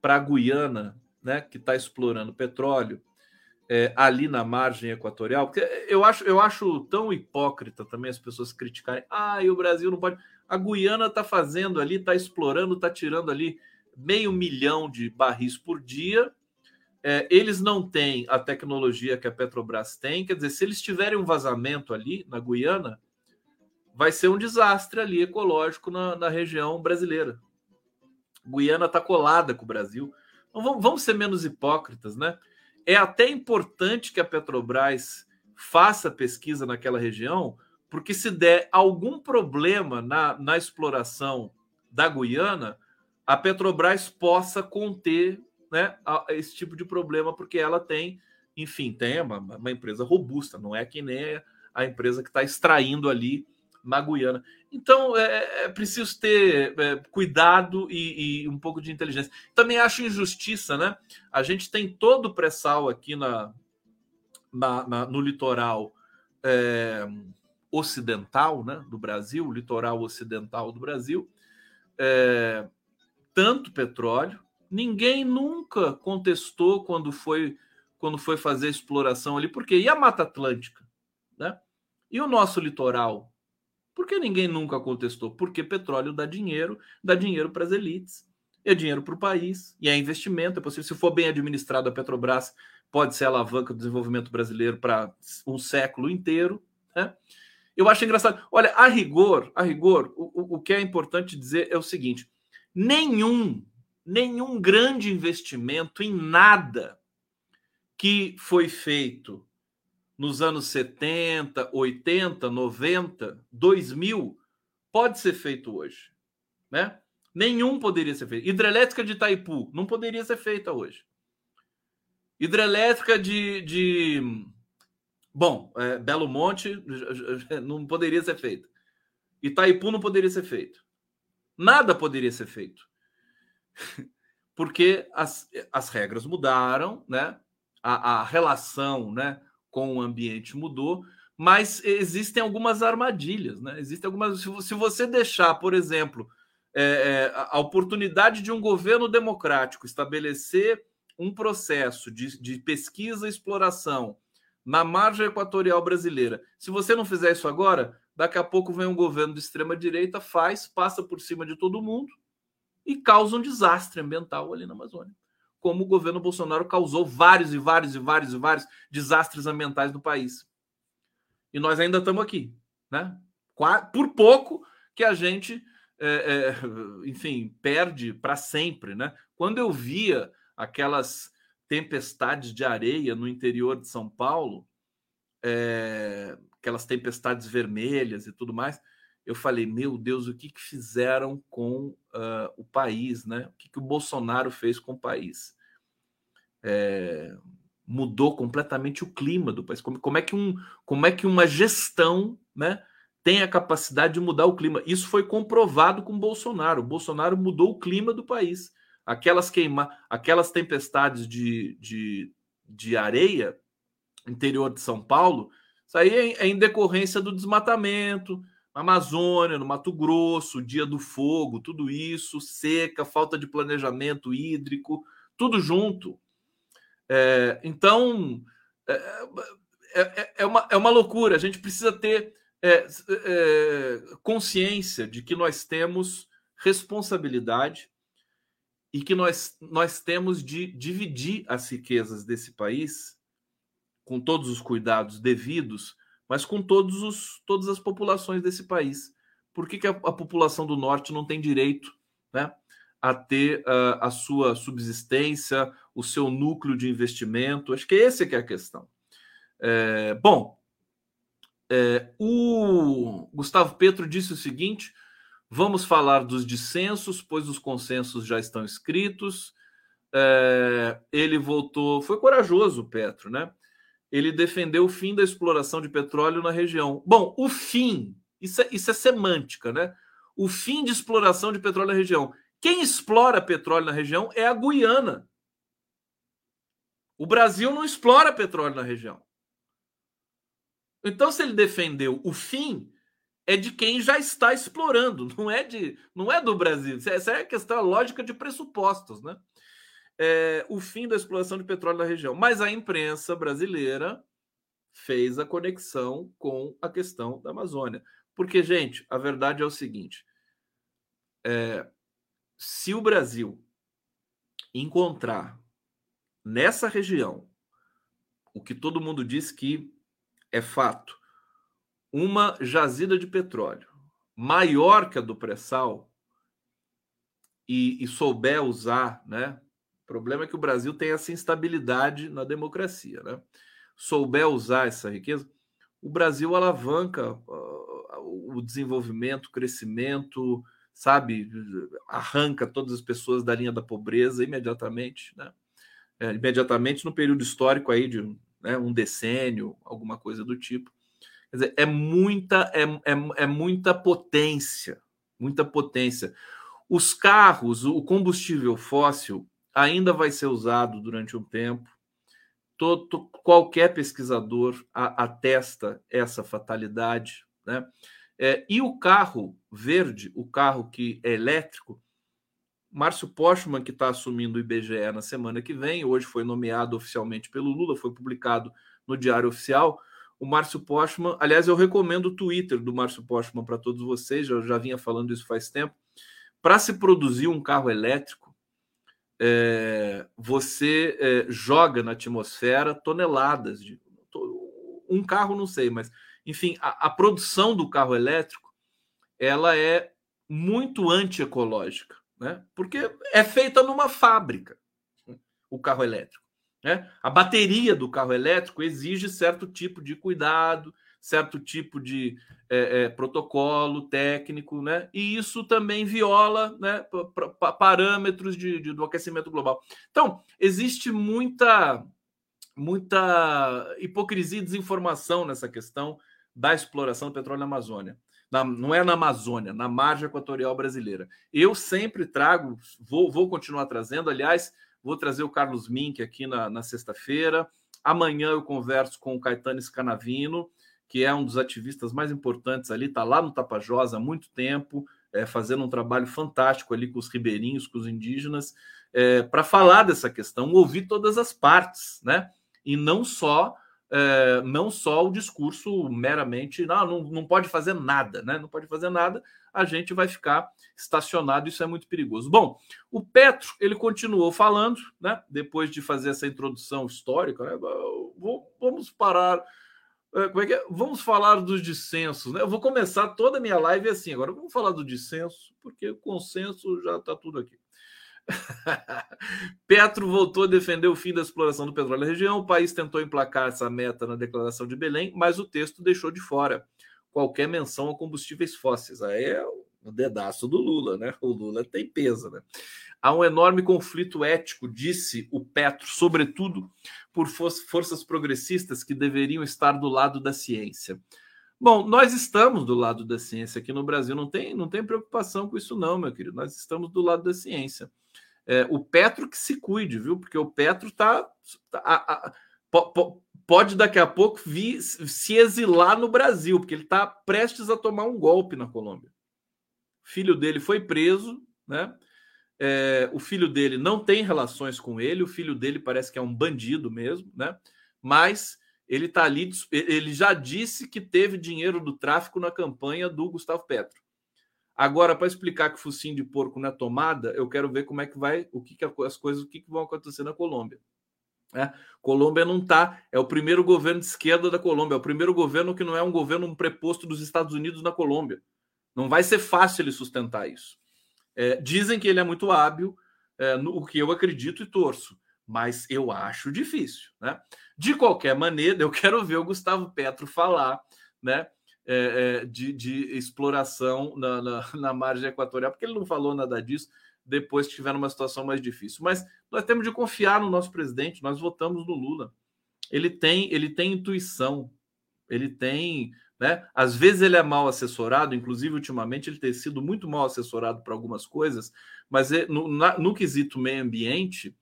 para a Guiana né, que está explorando petróleo é, ali na margem equatorial, porque eu acho, eu acho tão hipócrita também as pessoas criticarem, ah, e o Brasil não pode. A Guiana está fazendo ali, está explorando, está tirando ali meio milhão de barris por dia. É, eles não têm a tecnologia que a Petrobras tem, quer dizer, se eles tiverem um vazamento ali na Guiana, vai ser um desastre ali ecológico na, na região brasileira. Guiana está colada com o Brasil. Então, vamos, vamos ser menos hipócritas, né? É até importante que a Petrobras faça pesquisa naquela região, porque se der algum problema na, na exploração da Guiana, a Petrobras possa conter né, esse tipo de problema, porque ela tem, enfim, tem uma, uma empresa robusta, não é que nem a empresa que está extraindo ali na Guiana. Então é, é preciso ter é, cuidado e, e, um pouco de inteligência. Também acho injustiça, né? A gente tem todo o pré-sal aqui na, na, na, no litoral é, ocidental né, do Brasil, litoral ocidental do Brasil, é, tanto petróleo. Ninguém nunca contestou quando foi quando foi fazer exploração ali, porque e a Mata Atlântica, né? E o nosso litoral por que ninguém nunca contestou? Porque petróleo dá dinheiro, dá dinheiro para as elites, é dinheiro para o país, e é investimento, é possível. Se for bem administrado a Petrobras, pode ser alavanca do desenvolvimento brasileiro para um século inteiro. Né? Eu acho engraçado. Olha, a rigor, a rigor, o, o que é importante dizer é o seguinte: nenhum, nenhum grande investimento em nada que foi feito nos anos 70, 80, 90, 2000, pode ser feito hoje, né? Nenhum poderia ser feito. Hidrelétrica de Itaipu não poderia ser feita hoje. Hidrelétrica de, de bom, é, Belo Monte <laughs> não poderia ser feita. Itaipu não poderia ser feito. Nada poderia ser feito. <laughs> Porque as, as regras mudaram, né? A, a relação, né? com o ambiente mudou, mas existem algumas armadilhas, né? Existem algumas. Se você deixar, por exemplo, é, é, a oportunidade de um governo democrático estabelecer um processo de, de pesquisa e exploração na margem equatorial brasileira, se você não fizer isso agora, daqui a pouco vem um governo de extrema direita, faz, passa por cima de todo mundo e causa um desastre ambiental ali na Amazônia como o governo Bolsonaro causou vários e vários e vários e vários desastres ambientais no país. E nós ainda estamos aqui, né? Por pouco que a gente, é, é, enfim, perde para sempre, né? Quando eu via aquelas tempestades de areia no interior de São Paulo, é, aquelas tempestades vermelhas e tudo mais, eu falei, meu Deus, o que, que fizeram com uh, o país, né? O que, que o Bolsonaro fez com o país? É, mudou completamente o clima do país. Como, como, é que um, como é que uma gestão né, tem a capacidade de mudar o clima? Isso foi comprovado com o Bolsonaro. O Bolsonaro mudou o clima do país. Aquelas queima, aquelas tempestades de, de, de areia interior de São Paulo, isso aí é, é em decorrência do desmatamento, na Amazônia, no Mato Grosso, dia do fogo, tudo isso, seca, falta de planejamento hídrico, tudo junto. É, então, é é, é, é, uma, é uma loucura. A gente precisa ter é, consciência de que nós temos responsabilidade e que nós, nós temos de dividir as riquezas desse país com todos os cuidados devidos mas com todos os, todas as populações desse país. Por que, que a, a população do norte não tem direito né, a ter uh, a sua subsistência, o seu núcleo de investimento? Acho que esse que é a questão. É, bom, é, o Gustavo Petro disse o seguinte: vamos falar dos dissensos, pois os consensos já estão escritos. É, ele voltou, foi corajoso, Petro, né? Ele defendeu o fim da exploração de petróleo na região. Bom, o fim, isso é, isso é semântica, né? O fim de exploração de petróleo na região. Quem explora petróleo na região é a Guiana. O Brasil não explora petróleo na região. Então, se ele defendeu o fim, é de quem já está explorando, <laughs> não é de, não é do Brasil. Essa é a questão a lógica de pressupostos, né? É, o fim da exploração de petróleo na região. Mas a imprensa brasileira fez a conexão com a questão da Amazônia. Porque, gente, a verdade é o seguinte: é, se o Brasil encontrar nessa região o que todo mundo diz que é fato, uma jazida de petróleo maior que a do pré-sal e, e souber usar, né? O problema é que o Brasil tem essa instabilidade na democracia, né? Souber usar essa riqueza, o Brasil alavanca uh, o desenvolvimento, o crescimento, sabe? Arranca todas as pessoas da linha da pobreza imediatamente, né? É, imediatamente no período histórico aí de né, um decênio, alguma coisa do tipo. Quer dizer, é muita, é, é, é muita potência, muita potência. Os carros, o combustível fóssil ainda vai ser usado durante um tempo. Todo, qualquer pesquisador atesta essa fatalidade, né? É, e o carro verde, o carro que é elétrico, Márcio Postman, que está assumindo o IBGE na semana que vem, hoje foi nomeado oficialmente pelo Lula, foi publicado no Diário Oficial. O Márcio Postman, aliás, eu recomendo o Twitter do Márcio Postman para todos vocês, eu já vinha falando isso faz tempo. Para se produzir um carro elétrico, é, você é, joga na atmosfera toneladas de. Um carro, não sei, mas enfim, a, a produção do carro elétrico ela é muito antiecológica, né? Porque é feita numa fábrica o carro elétrico. Né? A bateria do carro elétrico exige certo tipo de cuidado, certo tipo de é, é, protocolo técnico, né? E isso também viola né, parâmetros de, de, do aquecimento global. Então, existe muita, muita hipocrisia e desinformação nessa questão da exploração do petróleo na Amazônia. Na, não é na Amazônia, na margem equatorial brasileira. Eu sempre trago, vou, vou continuar trazendo, aliás, vou trazer o Carlos Mink aqui na, na sexta-feira. Amanhã eu converso com o Caetano Scanavino, que é um dos ativistas mais importantes ali, está lá no Tapajós há muito tempo, é, fazendo um trabalho fantástico ali com os ribeirinhos, com os indígenas, é, para falar dessa questão, ouvir todas as partes, né? E não só é, não só o discurso meramente, não, não, não pode fazer nada, né? Não pode fazer nada, a gente vai ficar estacionado, isso é muito perigoso. Bom, o Petro, ele continuou falando, né? Depois de fazer essa introdução histórica, né? Vamos parar. É, como é que é? Vamos falar dos dissensos, né? Eu vou começar toda a minha live assim agora. Vamos falar do dissenso, porque o consenso já está tudo aqui. <laughs> Petro voltou a defender o fim da exploração do petróleo na região. O país tentou emplacar essa meta na declaração de Belém, mas o texto deixou de fora qualquer menção a combustíveis fósseis. Aí é o dedaço do Lula, né? O Lula tem peso, né? Há um enorme conflito ético, disse o Petro, sobretudo por forças progressistas que deveriam estar do lado da ciência. Bom, nós estamos do lado da ciência aqui no Brasil, não tem, não tem preocupação com isso, não, meu querido. Nós estamos do lado da ciência. É, o Petro que se cuide, viu? Porque o Petro tá, tá a, a, po, pode daqui a pouco vir se exilar no Brasil, porque ele está prestes a tomar um golpe na Colômbia. Filho dele foi preso, né? É, o filho dele não tem relações com ele, o filho dele parece que é um bandido mesmo, né? Mas ele tá ali, ele já disse que teve dinheiro do tráfico na campanha do Gustavo Petro. Agora, para explicar que focinho de porco na tomada, eu quero ver como é que vai, o que, que as coisas, o que, que vão acontecer na Colômbia. É, Colômbia não está, é o primeiro governo de esquerda da Colômbia, é o primeiro governo que não é um governo preposto dos Estados Unidos na Colômbia. Não vai ser fácil ele sustentar isso. É, dizem que ele é muito hábil, é, no, o que eu acredito e torço, mas eu acho difícil. Né? De qualquer maneira, eu <laughs> quero ver o Gustavo Petro falar né, é, é, de, de, exploração na, na, na, margem equatorial, porque ele não falou nada disso depois que estiver numa situação mais difícil. Mas nós temos de confiar no nosso presidente, nós votamos no Lula. Ele tem, ele tem intuição, ele tem. Né? Às vezes ele é mal assessorado, inclusive ultimamente ele tem sido muito mal assessorado para algumas coisas, mas é, no, na, no quesito meio ambiente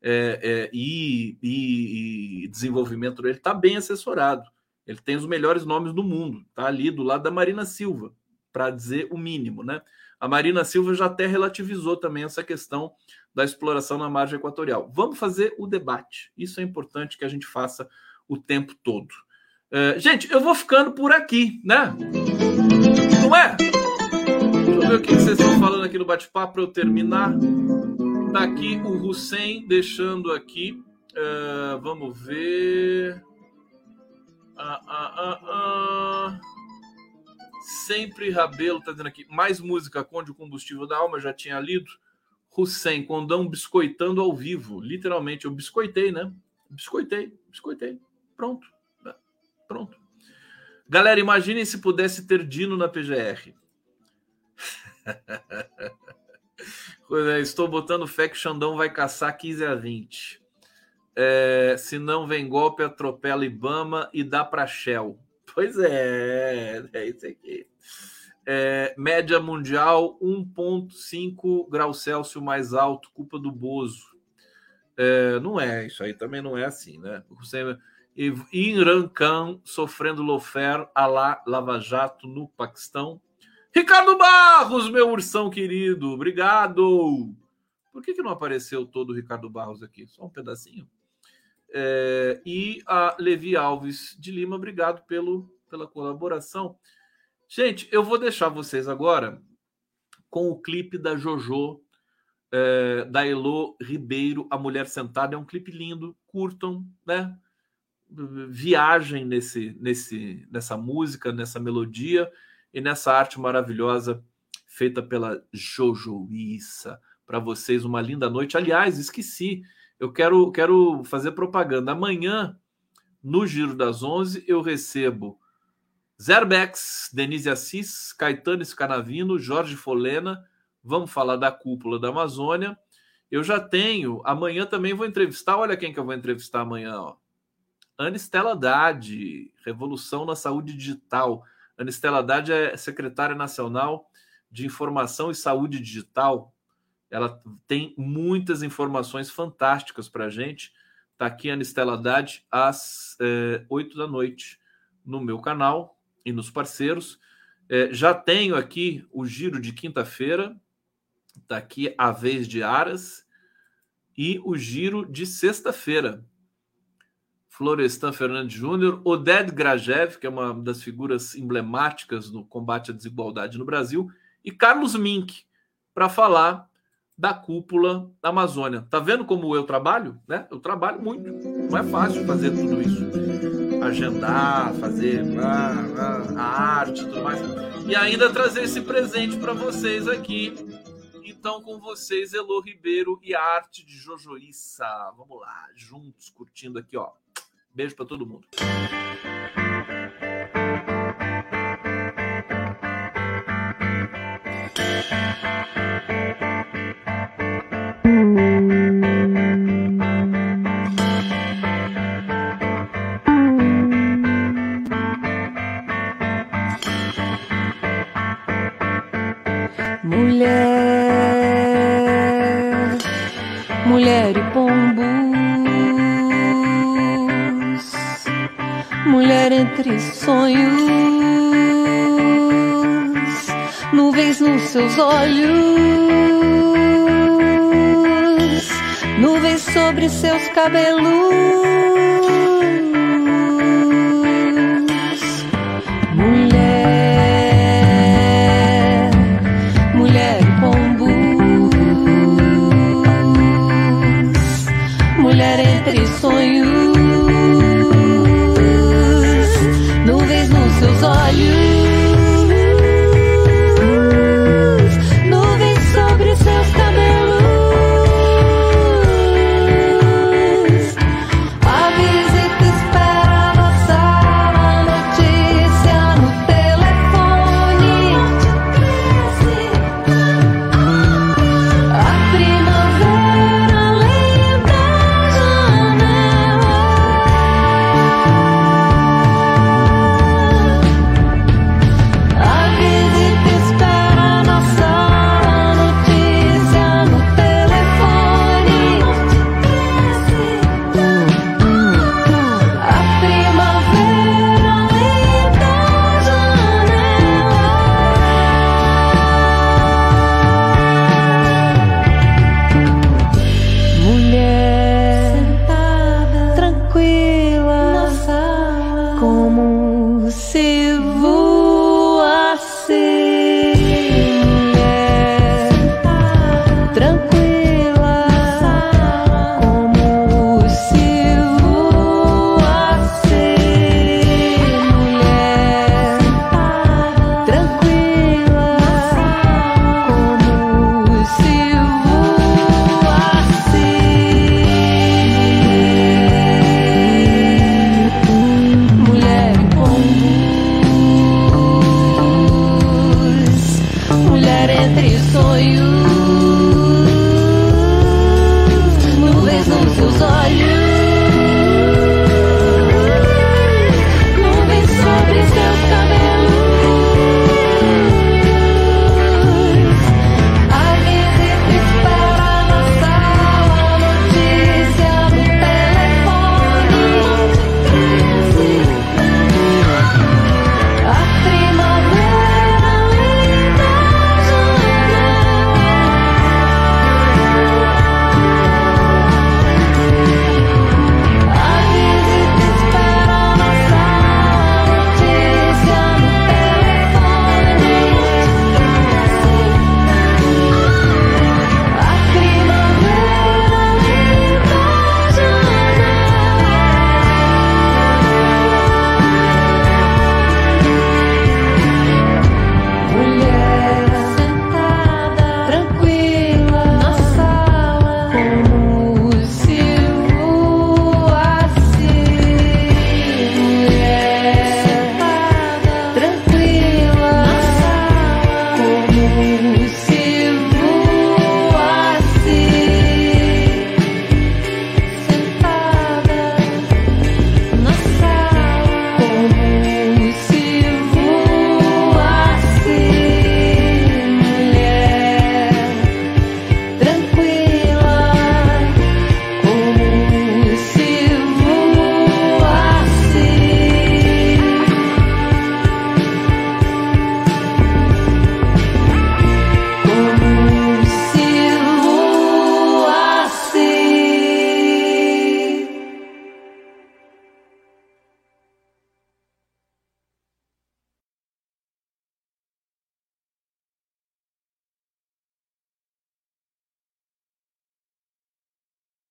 é, é, e, e, e, desenvolvimento, ele está bem assessorado. Ele tem os melhores nomes do mundo, tá ali do lado da Marina Silva, para dizer o mínimo, né? A Marina Silva já até relativizou também essa questão da exploração na margem equatorial. Vamos fazer o debate. Isso é importante que a gente faça o tempo todo. É, gente, eu vou ficando por aqui, né? Não é? Deixa eu ver o que vocês estão falando aqui no bate-papo para eu terminar. Tá aqui o Hussein deixando aqui. Uh, vamos ver. Ah, ah, ah, ah. Sempre Rabelo tá dizendo aqui. Mais música Conde o Combustível da Alma, já tinha lido. Hussein, Condão biscoitando ao vivo. Literalmente, eu biscoitei, né? Biscoitei, biscoitei. Pronto. Pronto. Galera, imaginem se pudesse ter Dino na PGR. <laughs> É, estou botando fé que Xandão vai caçar 15 a 20. É, se não vem golpe, atropela Ibama e dá para Shell. Pois é, é isso aqui. É, média mundial 1,5 graus Celsius mais alto, culpa do Bozo. É, não é, isso aí também não é assim, né? Você, Imran Khan sofrendo lofer a lá Lava Jato no Paquistão. Ricardo Barros, meu ursão querido, obrigado. Por que, que não apareceu todo o Ricardo Barros aqui? Só um pedacinho. É, e a Levi Alves de Lima, obrigado pelo, pela colaboração. Gente, eu vou deixar vocês agora com o clipe da JoJo, é, da Elo Ribeiro, A Mulher Sentada. É um clipe lindo, curtam, né? Viagem nesse, nesse, nessa música, nessa melodia e nessa arte maravilhosa feita pela Jojoíça. Para vocês, uma linda noite. Aliás, esqueci, eu quero, quero fazer propaganda. Amanhã, no Giro das Onze, eu recebo Zerbex, Denise Assis, Caetano Scanavino, Jorge Folena. Vamos falar da cúpula da Amazônia. Eu já tenho, amanhã também vou entrevistar. Olha quem que eu vou entrevistar amanhã, ó. Ana Estela Dade, Revolução na Saúde Digital. Ana Estela Haddad é secretária nacional de Informação e Saúde Digital. Ela tem muitas informações fantásticas para a gente. Está aqui a Ana Estela Haddad às é, 8 da noite no meu canal e nos parceiros. É, já tenho aqui o giro de quinta-feira, está aqui a vez de Aras, e o giro de sexta-feira. Florestan Fernandes Júnior, Oded Grajev, que é uma das figuras emblemáticas no combate à desigualdade no Brasil, e Carlos Mink, para falar da cúpula da Amazônia. Tá vendo como eu trabalho? Né? Eu trabalho muito. Não é fácil fazer tudo isso. Agendar, fazer a, arte e tudo mais. E ainda trazer esse presente para vocês aqui. Então, com vocês, Elo Ribeiro e a arte de Jojoíça. Vamos lá, juntos, curtindo aqui, ó. Beijo para todo mundo. Mulher, mulher entre sonhos, nuvens nos seus olhos, nuvens sobre seus cabelos.